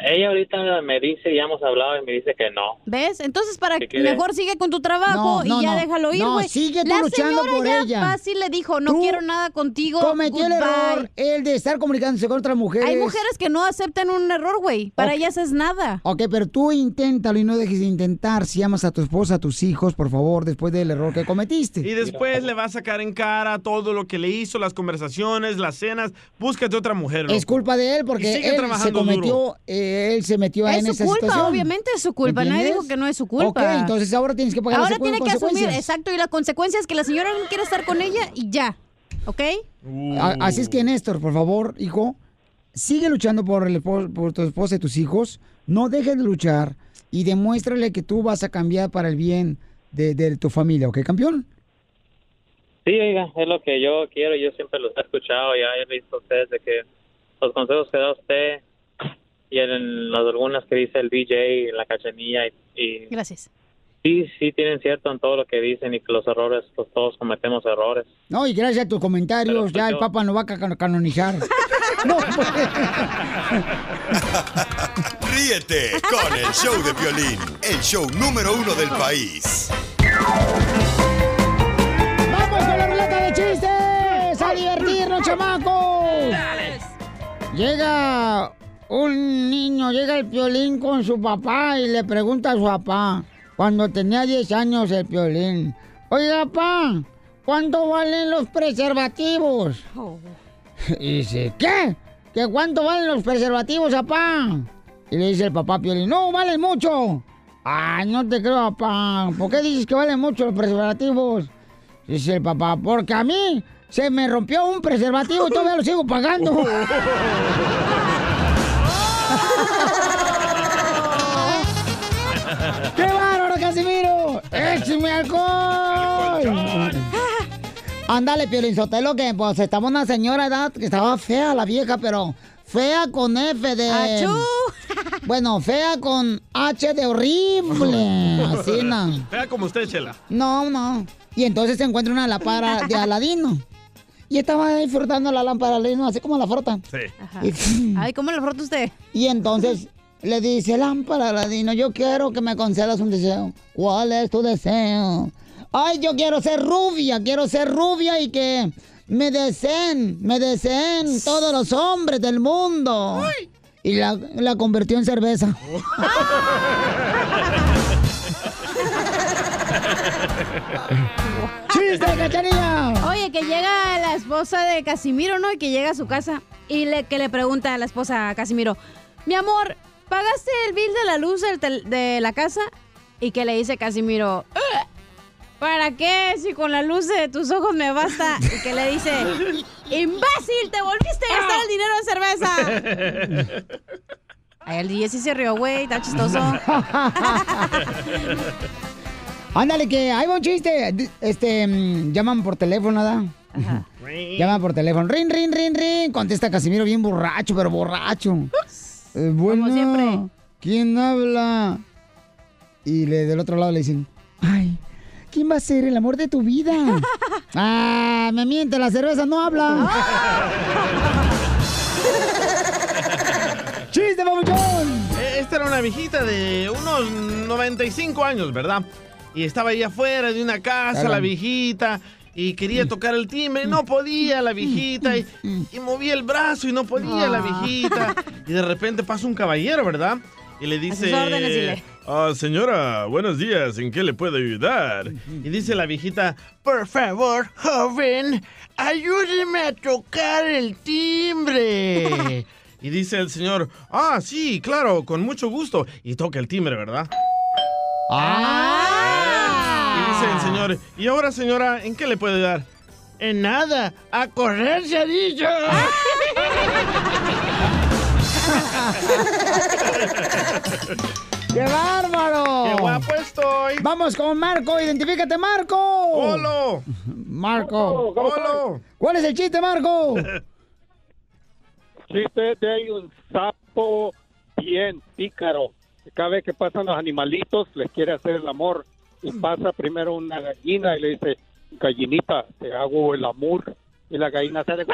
Ella ahorita me dice, ya hemos hablado y me dice que no. ¿Ves? Entonces, para ¿Qué que mejor sigue con tu trabajo No, no, y ya no. déjalo ir, No, güey. sigue tú La luchando señora por ya ella. fácil le dijo, no Tú quiero nada contigo. Cometió el goodbye". error, el de estar comunicándose con otras mujeres. Hay mujeres que no aceptan un error, güey. Para ellas es nada. Ok, pero tú inténtalo y no dejes de intentar. Si amas a tu esposa, a tus hijos, por favor, después del error que cometiste. Y después le va a sacar en cara todo lo que le hizo, las conversaciones, las cenas. Búscate otra mujer. loco. Es culpa de él porque él se cometió, duro. Él se metió Es en su esa culpa, situación. obviamente es su culpa. Nadie dijo que no es su culpa. Ok, entonces ahora tienes que pagar Ahora las tiene que asumir, exacto, y la consecuencia es que la señora no quiere estar con ella y ya. ¿Ok? Así es que, Néstor, por favor, hijo, sigue luchando por, el por tu esposa y tus hijos. No dejes de luchar y demuéstrale que tú vas a cambiar para el bien de, de tu familia, ¿ok, campeón? Sí, oiga, es lo que yo quiero. Yo siempre los he escuchado. Ya he visto a ustedes de que los consejos que da usted y en las algunas que dice el DJ, la cachanilla y, y Gracias. sí, sí tienen cierto en todo lo que dicen y que los errores, pues todos cometemos errores. No, y gracias a tus comentarios, ya el Papa nos va a ca- canonizar. no, pues. Ríete con el show de Piolín, el show número uno del país. ¡Vamos con la ruleta de chistes! ¡A divertirnos, chamacos! Llega un niño, llega el piolín con su papá y le pregunta a su papá, cuando tenía 10 años el piolín, Oiga, papá, ¿cuánto valen los preservativos? Y dice, ¿qué? ¿Que cuánto valen los preservativos, papá? Y le dice el papá Piolín, no, valen mucho. Ay, no te creo, papá. ¿Por qué dices que valen mucho los preservativos? Dice el papá, porque a mí se me rompió un preservativo y todavía lo sigo pagando. Casimiro! ¡Échame alcohol! Ándale, Piolín Sotelo, que pues estaba una señora edad que estaba fea la vieja, pero fea con F de... ¡Achú! Bueno, fea con H de horrible. Así, no. Vea como usted, Chela. No, no. Y entonces se encuentra una lámpara de Aladino. Y estaba disfrutando la lámpara de Aladino, así como la frota. Sí. Ay, ¿cómo lo frota usted? Y entonces le dice, lámpara Aladino, yo quiero que me concedas un deseo. ¿Cuál es tu deseo? Ay, yo quiero ser rubia, quiero ser rubia y que me deseen, me deseen todos los hombres del mundo. Y la, la convirtió en cerveza. ¡Chiste, cachanilla! Oye, que llega la esposa de Casimiro, ¿no? Y que llega a su casa y le, que le pregunta a la esposa a Casimiro, mi amor, ¿pagaste el bill de la luz de la casa? Y que le dice Casimiro, "Ugh, ¿para qué si con la luz de tus ojos me basta? Y que le dice, imbécil, te volviste a gastar el dinero en cerveza. Ay, el DJ sí se rió, güey, está chistoso. Ándale, que hay un chiste. Este, mm, llaman por teléfono, ¿verdad? Llaman por teléfono. Rin, rin, rin, rin. Contesta Casimiro bien borracho, pero borracho. Eh, bueno, siempre. ¿quién habla? Y le, del otro lado le dicen, ay, ¿quién va a ser el amor de tu vida? ah, me miente, la cerveza no habla. ¡Chiste, papuchón! Eh, Esta era una viejita de unos 95 años, ¿verdad? Y estaba ahí afuera de una casa, Claro. la viejita, y quería tocar el timbre, no podía la viejita, y, y movía el brazo y no podía la viejita. Y de repente pasa un caballero, ¿verdad? Y le dice... órdenes. "Ah, señora, buenos días, ¿en qué le puedo ayudar? Y dice la viejita, por favor, joven, ayúdeme a tocar el timbre. Y dice el señor, ah, sí, claro, con mucho gusto. Y toca el timbre, ¿verdad? Ah. Y dice el señor, y ahora señora, ¿en qué le puede dar? En nada, a correr se ha dicho. ¡Qué bárbaro! ¡Qué guapo estoy! Vamos con Marco, identifícate, Marco. ¡Holo! Marco. ¡Holo! ¿Cuál es el chiste, Marco? chiste de hay un sapo bien pícaro. Cada vez que pasan los animalitos, les quiere hacer el amor. Y pasa primero una gallina y le dice, gallinita, te hago el amor. Y la gallina sale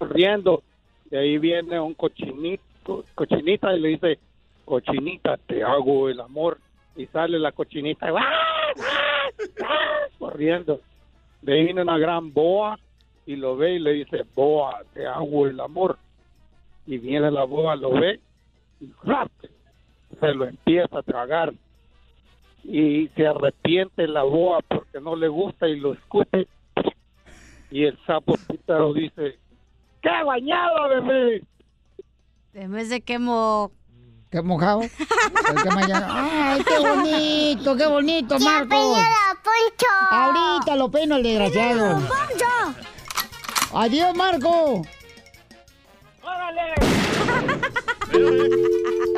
riendo. De ahí viene un cochinito, cochinita y le dice, cochinita, te hago el amor. Y sale la cochinita corriendo. De ahí viene una gran boa y lo ve y le dice, boa, te hago el amor. Y viene la boa, lo ve y ¡rap! se lo empieza a tragar. Y se arrepiente la boa porque no le gusta y lo escupe. Y el sapo pícaro dice, ¡qué bañado de mí! En vez de que mo... ¿Qué mojado? Mañana- ¡Ay, qué bonito, qué bonito, Marco! Ahorita lo peino el desgraciado. ¡Adiós, Marco!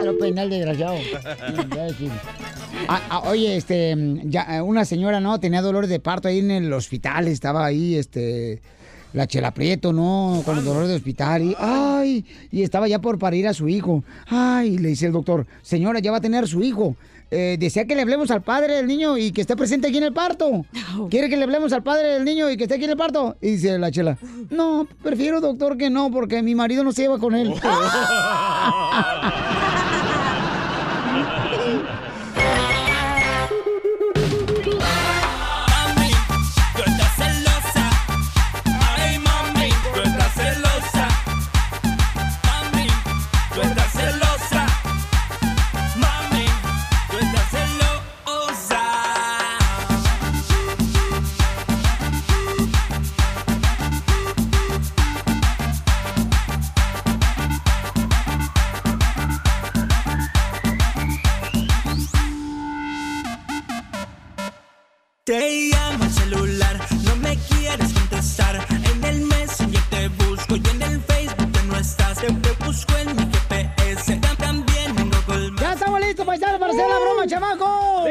Lo peiné el desgraciado. Ah, ah, oye, este, ya, eh, una señora, ¿no? Tenía dolores de parto ahí en el hospital, estaba ahí, este, la Chela Prieto, ¿no? Con el dolor de hospital y, ay, y estaba ya por parir a su hijo. Ay, le dice el doctor, señora, ya va a tener su hijo. Eh, desea que le hablemos al padre del niño y que esté presente aquí en el parto. ¿Quiere que le hablemos al padre del niño y que esté aquí en el parto? Y dice la Chela, no, prefiero, doctor, que no, porque mi marido no se lleva con él.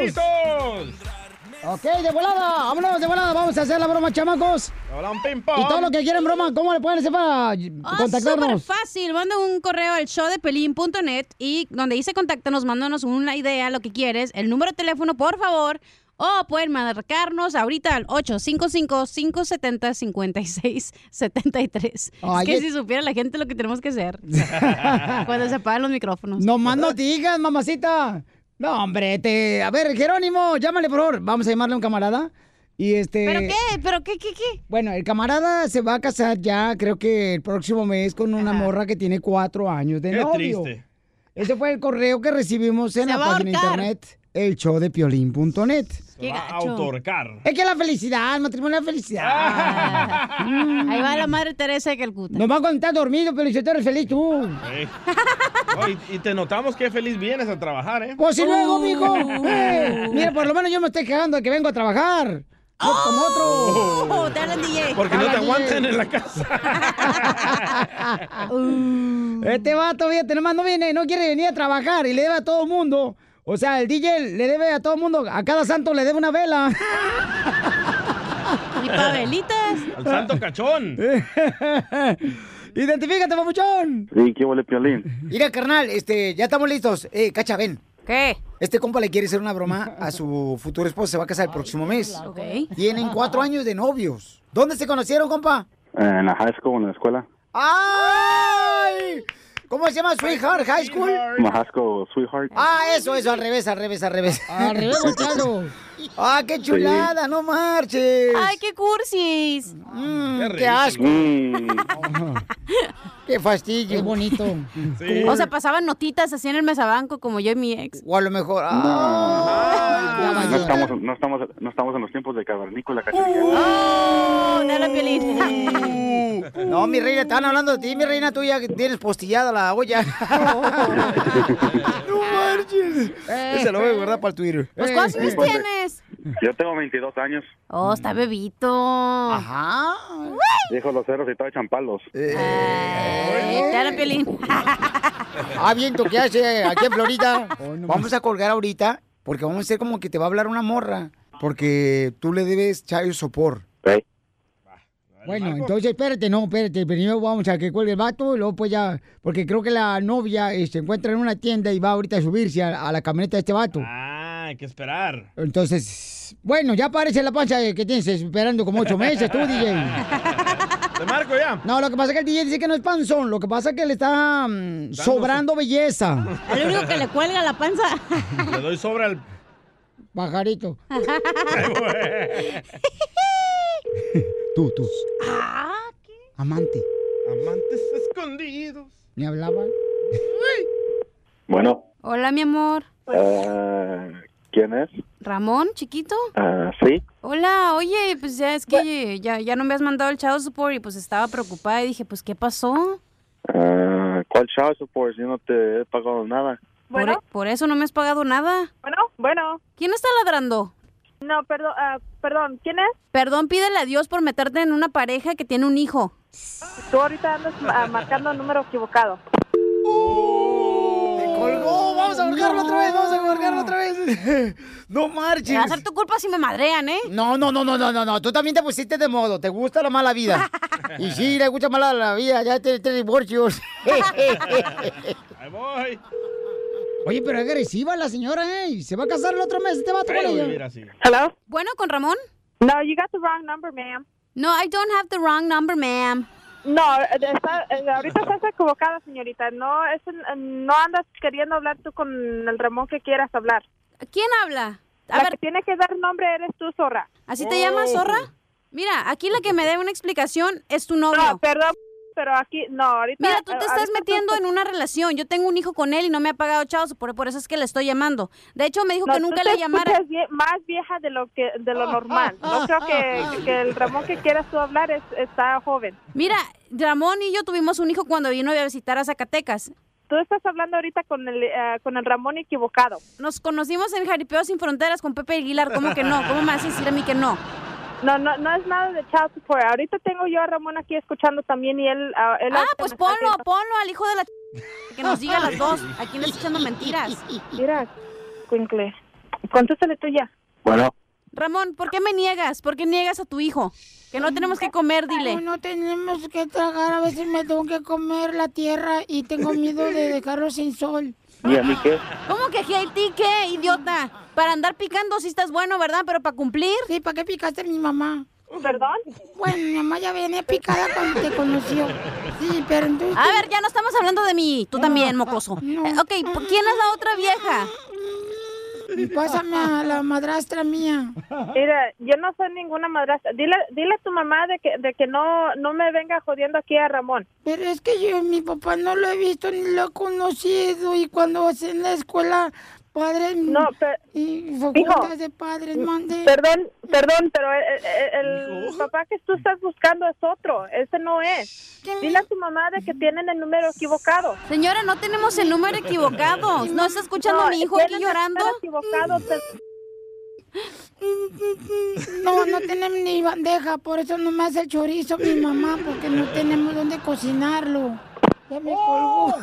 ¡Listos! Ok, de volada, vámonos de volada, vamos a hacer la broma, chamacos. Hola, un ping pong. Y todo lo que quieren broma, ¿cómo le pueden hacer para súper contactarnos? fácil. Manda un correo al showdepelín.net y donde dice contáctanos, mándanos una idea, lo que quieres, el número de teléfono, por favor. O pueden marcarnos ahorita al 855-570-5673. Ay, es que es- si supiera la gente lo que tenemos que hacer cuando se apagan los micrófonos. No más no digas, mamacita. No, hombre, te... A ver, Jerónimo, llámale, por favor. Vamos a llamarle a un camarada. Y este... ¿Pero qué? ¿Pero qué, qué, qué? Bueno, el camarada se va a casar ya, creo que el próximo mes, con una morra que tiene cuatro años de Qué novio. triste. Ese fue el correo que recibimos en Se la página de internet, el show de piolín.net. Va a autorcar. Es que la felicidad, el matrimonio es la felicidad. Ahí va la madre Teresa de Calcuta. Nomás cuando estás dormido, pero si tú eres feliz tú. Sí. Oh, y, y te notamos que feliz vienes a trabajar, ¿eh? Pues si luego, mijo. Eh, mira, por lo menos yo me estoy quejando de que vengo a trabajar. No como otro. Oh, te hablan DJ. Porque no te aguantan DJ. en la casa. Este vato, fíjate, nomás no viene, no quiere venir a trabajar y le debe a todo mundo. O sea, el DJ le debe a todo mundo, a cada santo le debe una vela. ¿Y pavelitas? Al santo cachón. Identifícate, papuchón. Sí, ¿qué huele piolín? Mira, carnal, este, ya estamos listos. Eh, Cacha, ven. ¿Qué? Este compa le quiere hacer una broma a su futuro esposo, se va a casar el próximo mes. Ok. Tienen cuatro años de novios. ¿Dónde se conocieron, compa? En la high school, en la escuela. ¡Ay! ¿Cómo se llama? Sweetheart High School. School sweetheart. Ah, eso, eso, al revés, al revés, al revés. Al revés, volteado. Ah, qué chulada, no marches. Ay, qué cursis. Mm, Qué asco. Mm, Qué fastidio. Qué bonito. Sí. O sea, pasaban notitas así en el mesabanco como yo y mi ex. O a lo mejor. no, Ah, no estamos, no, estamos, no estamos en los tiempos de cavernícola, cachanilla. ¡Oh! Piolín. No, mi reina, estaban hablando de ti, mi reina, tú ya que tienes postillada la olla. no marches. Ese lo voy a guardar para el Twitter. Pues, ¿cuántos años pues, tienes? Yo tengo 22 años. Oh, está bebito. Ajá. Dijo los ceros y todo echan palos. Eh, Dale, Piolín. Ah, bien, ¿tú qué hace aquí en Florida? Vamos a colgar ahorita porque vamos a hacer como que te va a hablar una morra. Porque tú le debes chayo sopor. Bueno, entonces espérate, no, espérate. Primero vamos a que cuelgue el vato y luego pues ya. Porque creo que la novia eh, se encuentra en una tienda y va ahorita a subirse a, a la camioneta de este vato. Ah, hay que esperar. Entonces, bueno, ya parece la pancha que tienes esperando como ocho meses tú, DJ. Te marco ya. No, lo que pasa es que el DJ dice que no es panzón. Lo que pasa es que le está mm, sobrando belleza. El único que le cuelga la panza. Le doy sobre al. Pajarito. Tú, tú. Ah, Amante. Amantes escondidos. ¿Me hablaban? Bueno, Hola, mi amor. eh, ¿quién es? Ramón, chiquito. Ah, sí. Hola, oye, pues ya es que ya, ya no me has mandado el child support y pues estaba preocupada y dije, pues, ¿qué pasó? Ah, ¿Cuál child support? Yo no te he pagado nada. Por, e- por eso no me has pagado nada. Bueno, bueno. ¿Quién está ladrando? No, perdón, ah, perdón, ¿quién es? Perdón, pídele a Dios por meterte en una pareja que tiene un hijo. Tú ahorita andas marcando el número equivocado. ¡Vamos a marcarlo otra vez! ¡Vamos a marcarlo otra vez! ¡No marches! Va a ser tu culpa si me madrean, ¿eh? No, no, no, no, no, no, no. Tú también te pusiste de modo. Te gusta la mala vida. y sí, le gusta mala la vida. Ya tienes tres divorcios. Ahí voy. Oye, pero es agresiva la señora, ¿eh? Se va a casar el otro mes este vato con ella. Hello? Bueno, ¿con Ramón? No, you got the wrong number, ma'am. No, I don't have the wrong number, ma'am. No, eh, está- eh, ahorita estás equivocada, señorita. No, es, en- no andas queriendo hablar tú con el Ramón que quieras hablar. ¿Quién habla? A la ver. que tiene que dar nombre eres tú, zorra. ¿Así te llamas, zorra? Mira, aquí la que me dé una explicación es tu novio. No, perdón, pero aquí, no, ahorita... Mira, tú te eh, estás ahorita metiendo tú- en una relación. Yo tengo un hijo con él y no me ha pagado chavos, por, por eso es que le estoy llamando. De hecho, me dijo No, que nunca te le llamara. vie- más vieja de lo que de lo normal. No creo que, que el Ramón que quieras tú hablar es, está joven. Mira, Ramón y yo tuvimos un hijo cuando vino a visitar a Zacatecas. Tú estás hablando ahorita con el eh, con el Ramón equivocado. Nos conocimos en Jaripeo Sin Fronteras con Pepe Aguilar. ¿Cómo que no? ¿Cómo me vas a decir a mí que no? No, no, no es nada de child support. Ahorita tengo yo a Ramón aquí escuchando también y él... ah, él Ah, pues ponlo, haciendo- ponlo al hijo de la ch- Que nos diga las dos. ¿A quién le está echando mentiras? Mira, Quincle, contéstale tú ya. Bueno, Ramón, ¿por qué me niegas? ¿Por qué niegas a tu hijo? Que no tenemos que comer, dile. No tenemos que tragar, a veces me tengo que comer la tierra y tengo miedo de dejarlo sin sol. ¿Y a mí qué? ¿Cómo que ti qué, idiota? Para andar picando sí estás bueno, ¿verdad? Pero para cumplir. Sí, ¿para qué picaste a mi mamá? ¿Perdón? Bueno, mi mamá ya venía picada cuando te conoció. Sí, pero entonces... A ver, ya no estamos hablando de mí. Tú también, mocoso. Eh, ok, ¿quién es la otra vieja? Pásame a la madrastra mía. Mira, yo no soy ninguna madrastra. Dile, dile a tu mamá de que, de que no, no me venga jodiendo aquí a Ramón. Pero es que yo, mi papá no lo he visto ni lo he conocido y cuando en la escuela, padres No, pero... y facultades de padres, mande. Perdón, perdón, pero el, el- el papá que tú estás buscando es otro. Ese no es. Dile a tu mamá de que tienen el número equivocado. Señora, no tenemos el número equivocado. ¿No está escuchando a mi hijo aquí el llorando? número equivocado. Te- No, no tenemos ni bandeja, por eso no me hace el chorizo mi mamá, porque no tenemos dónde cocinarlo. Ya me colgó.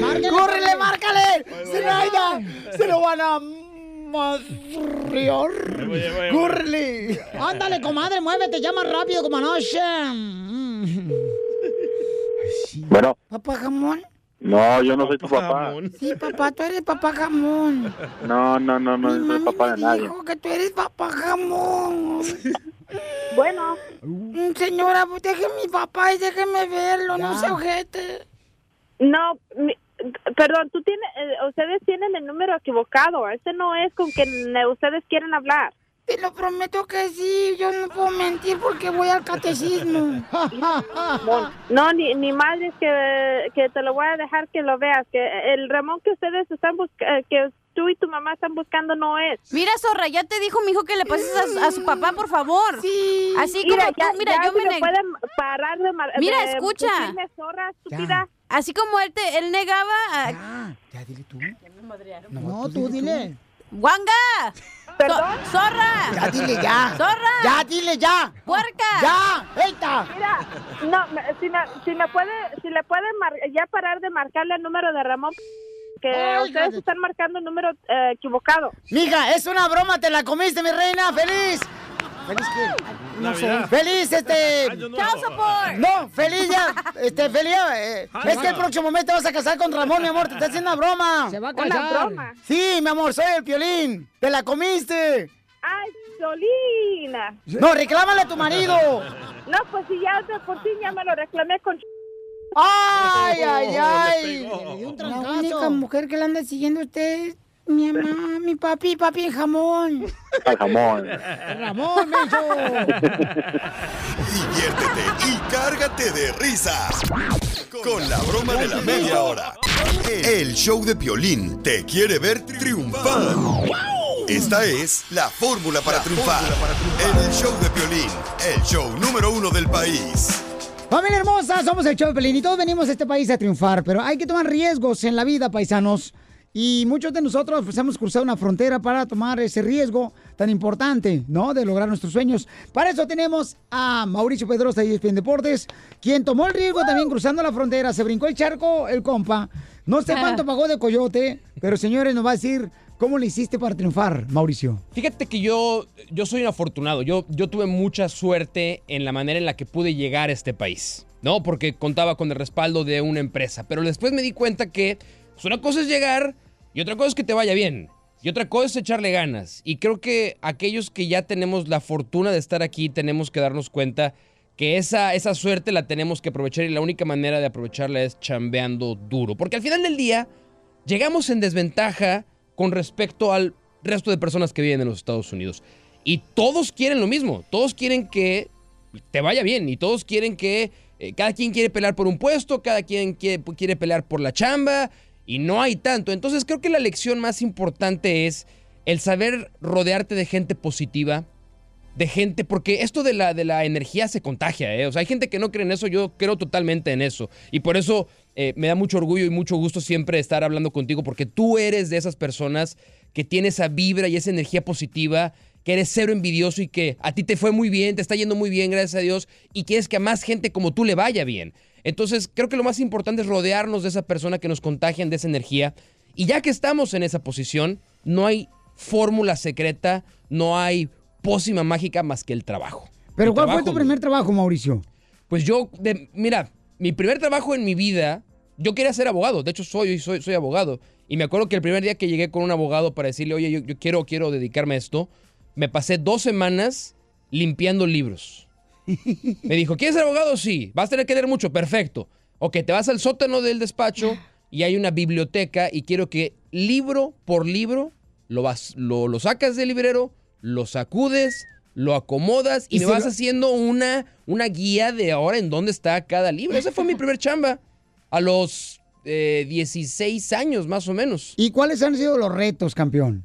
Márcale. ¡Córrele, márcale! ¡Zenaida! ¡Se lo van a madrear! ¡Córrele! Ándale, comadre, muévete, llama rápido como anoche. Bueno, ¿Papá jamón? No, yo no soy tu papá. Sí, papá, tú eres papá jamón. No, no, no, no, no soy papá de nadie. Dijo que tú eres papá jamón. Bueno. Señora, pues deje mi papá y déjeme verlo, no se ojete. No, mi- perdón, tú tienes, eh, ustedes tienen el número equivocado. Ese no es con quien eh, ustedes quieren hablar. Te lo prometo que sí, yo no puedo mentir porque voy al catecismo. No, ni, ni madres que, que te lo voy a dejar que lo veas. Que el Ramón que ustedes están buscando, que tú y tu mamá están buscando no es. Mira, zorra, ya te dijo mi hijo que le pases a, su- a su papá, por favor. Sí. Así como Mira, tú, ya- mira, ya yo si me me pueden parar de mar- Mira, de escucha. decirme zorra, estúpida. Así como él te, él negaba a... Ya, dile tú. No, tú dile. ¡Guanga! ¿Perdón? ¡Zorra! Ya dile ya. ¡Zorra! Ya dile ya. ¡Puerca! ¡Ya! ¡Eita! Mira, no, me- si, me, si me puede, si le pueden mar- ya parar de marcarle el número de Ramón, que Ay, ustedes hija están marcando el número eh, equivocado. Mija, es una broma, te la comiste, mi reina. ¡Feliz! ¿Feliz qué? No sé. ¡Feliz, este! ¡Chao, support! No, feliz ya. Este, feliz. eh, Ay, es que el próximo mes te vas a casar con Ramón, mi amor. Te está haciendo una broma. Se va a casar. ¿Una broma? Sí, mi amor, soy el piolín. ¡Te la comiste! ¡Ay, Solina! No, reclámale a tu marido. No, pues si ya de por sí ya me lo reclamé con... ¡Ay, ay, Le ay! pegó. La única mujer que la anda siguiendo usted mi mamá, mi papi, papi en jamón. Al jamón. Ramón, menso. Diviértete y cárgate de risas con la broma de la media hora. El show de Piolín te quiere ver triunfar. Esta es la fórmula para triunfar. En el show de Piolín, el show número uno del país. Familia hermosa, somos el show de Pelín y todos venimos a este país a triunfar, pero hay que tomar riesgos en la vida, paisanos. Y muchos de nosotros pues, hemos cruzado una frontera para tomar ese riesgo tan importante, ¿no? De lograr nuestros sueños. Para eso tenemos a Mauricio Pedrosa y ESPN Deportes, quien tomó el riesgo también cruzando la frontera, se brincó el charco, el compa. No sé cuánto pagó de coyote, pero señores, nos va a decir cómo le hiciste para triunfar, Mauricio. Fíjate que yo, yo soy un afortunado. Yo, yo tuve mucha suerte en la manera en la que pude llegar a este país. ¿No? Porque contaba con el respaldo de una empresa. Pero después me di cuenta que pues, una cosa es llegar y otra cosa es que te vaya bien. Y otra cosa es echarle ganas. Y creo que aquellos que ya tenemos la fortuna de estar aquí tenemos que darnos cuenta que esa, esa suerte la tenemos que aprovechar y la única manera de aprovecharla es chambeando duro. Porque al final del día llegamos en desventaja con respecto al resto de personas que viven en los Estados Unidos. Y todos quieren lo mismo, todos quieren que te vaya bien y todos quieren que eh, cada quien quiere pelear por un puesto, cada quien quiere, quiere pelear por la chamba y no hay tanto. Entonces creo que la lección más importante es el saber rodearte de gente positiva, de gente, porque esto de la, de la energía se contagia, ¿eh? O sea, hay gente que no cree en eso, yo creo totalmente en eso. Y por eso eh, me da mucho orgullo y mucho gusto siempre estar hablando contigo, porque tú eres de esas personas que tiene esa vibra y esa energía positiva, que eres cero envidioso y que a ti te fue muy bien, te está yendo muy bien, gracias a Dios, y quieres que a más gente como tú le vaya bien. Entonces, creo que lo más importante es rodearnos de esa persona que nos contagian de esa energía. Y ya que estamos en esa posición, no hay fórmula secreta, no hay pócima mágica más que el trabajo. Pero El ¿cuál fue tu primer trabajo, Mauricio? pues yo, de- mira, mi primer trabajo en mi vida, yo quería ser abogado. De hecho, soy, soy, soy abogado. Y me acuerdo que el primer día que llegué con un abogado para decirle, oye, yo, yo quiero, quiero dedicarme a esto, me pasé dos semanas limpiando libros. Me dijo, ¿quieres ser abogado? Sí. ¿Vas a tener que leer mucho? Perfecto. Ok, te vas al sótano del despacho y hay una biblioteca y quiero que libro por libro lo, vas, lo, lo sacas del librero, lo sacudes, lo acomodas y, Y me vas lo- haciendo una, una guía de ahora en dónde está cada libro. Esa fue mi primer chamba. A los eh, 16 años, más o menos. ¿Y cuáles han sido los retos, campeón?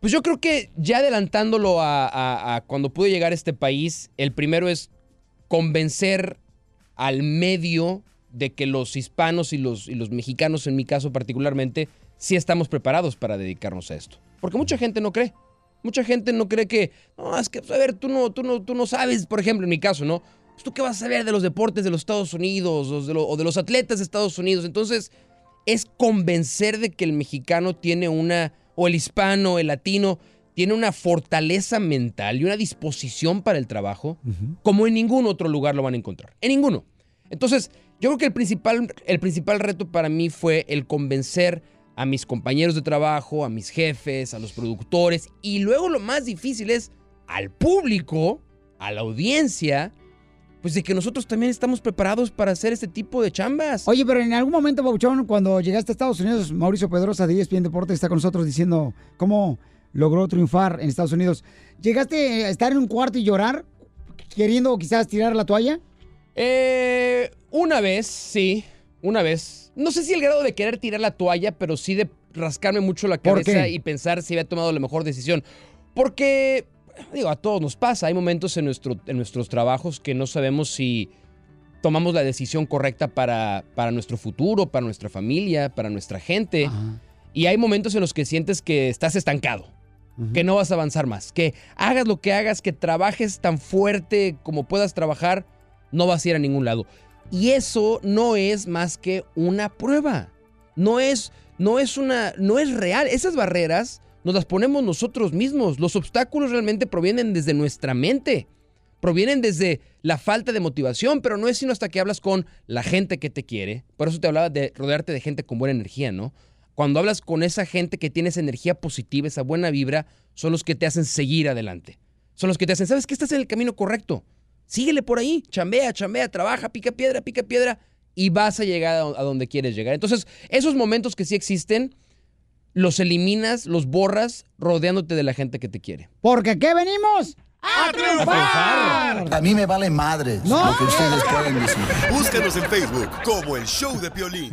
Pues yo creo que ya adelantándolo a, a- a cuando pude llegar a este país, el primero es convencer al medio de que los hispanos y los, y los mexicanos, en mi caso particularmente, sí estamos preparados para dedicarnos a esto. Porque mucha gente no cree. Mucha gente no cree que, no, es que, pues, a ver, tú no, tú no, tú no sabes, por ejemplo, en mi caso, ¿no? Pues, ¿Tú qué vas a saber de los deportes de los Estados Unidos o de, o de los atletas de Estados Unidos? Entonces, es convencer de que el mexicano tiene una, o el hispano, el latino, tiene una fortaleza mental y una disposición para el trabajo como en ningún otro lugar lo van a encontrar. En ninguno. Entonces, yo creo que el principal, el principal reto para mí fue el convencer a mis compañeros de trabajo, a mis jefes, a los productores y luego lo más difícil es al público, a la audiencia, pues de que nosotros también estamos preparados para hacer este tipo de chambas. Oye, pero en algún momento, Bauchón, cuando llegaste a Estados Unidos, Mauricio Pedrosa de ESPN Deportes está con nosotros diciendo cómo logró triunfar en Estados Unidos. ¿Llegaste a estar en un cuarto y llorar, queriendo quizás tirar la toalla? Eh, una vez, sí, una vez. No sé si el grado de querer tirar la toalla, pero sí de rascarme mucho la ¿Por cabeza y pensar si había tomado la mejor decisión. Porque, digo, a todos nos pasa. Hay momentos en, nuestro, en nuestros trabajos que no sabemos si tomamos la decisión correcta para, para nuestro futuro, para nuestra familia, para nuestra gente. Y hay momentos en los que sientes que estás estancado, que no vas a avanzar más, que hagas lo que hagas, que trabajes tan fuerte como puedas trabajar, no vas a ir a ningún lado. Y eso no es más que una prueba. No es, no es una, no es real. Esas barreras nos las ponemos nosotros mismos. Los obstáculos realmente provienen desde nuestra mente. Provienen desde la falta de motivación, pero no es sino hasta que hablas con la gente que te quiere. Por eso te hablaba de rodearte de gente con buena energía, ¿no? Cuando hablas con esa gente que tiene esa energía positiva, esa buena vibra, son los que te hacen seguir adelante. Son los que te hacen, ¿sabes que estás en el camino correcto? Síguele por ahí, chambea, chambea, trabaja, pica piedra, pica piedra y vas a llegar a donde quieres llegar. Entonces, esos momentos que sí existen, los eliminas, los borras, rodeándote de la gente que te quiere. Porque aquí venimos a triunfar. A mí me vale madre No. lo que ustedes pueden decir. Búscanos en Facebook como el show de Piolín.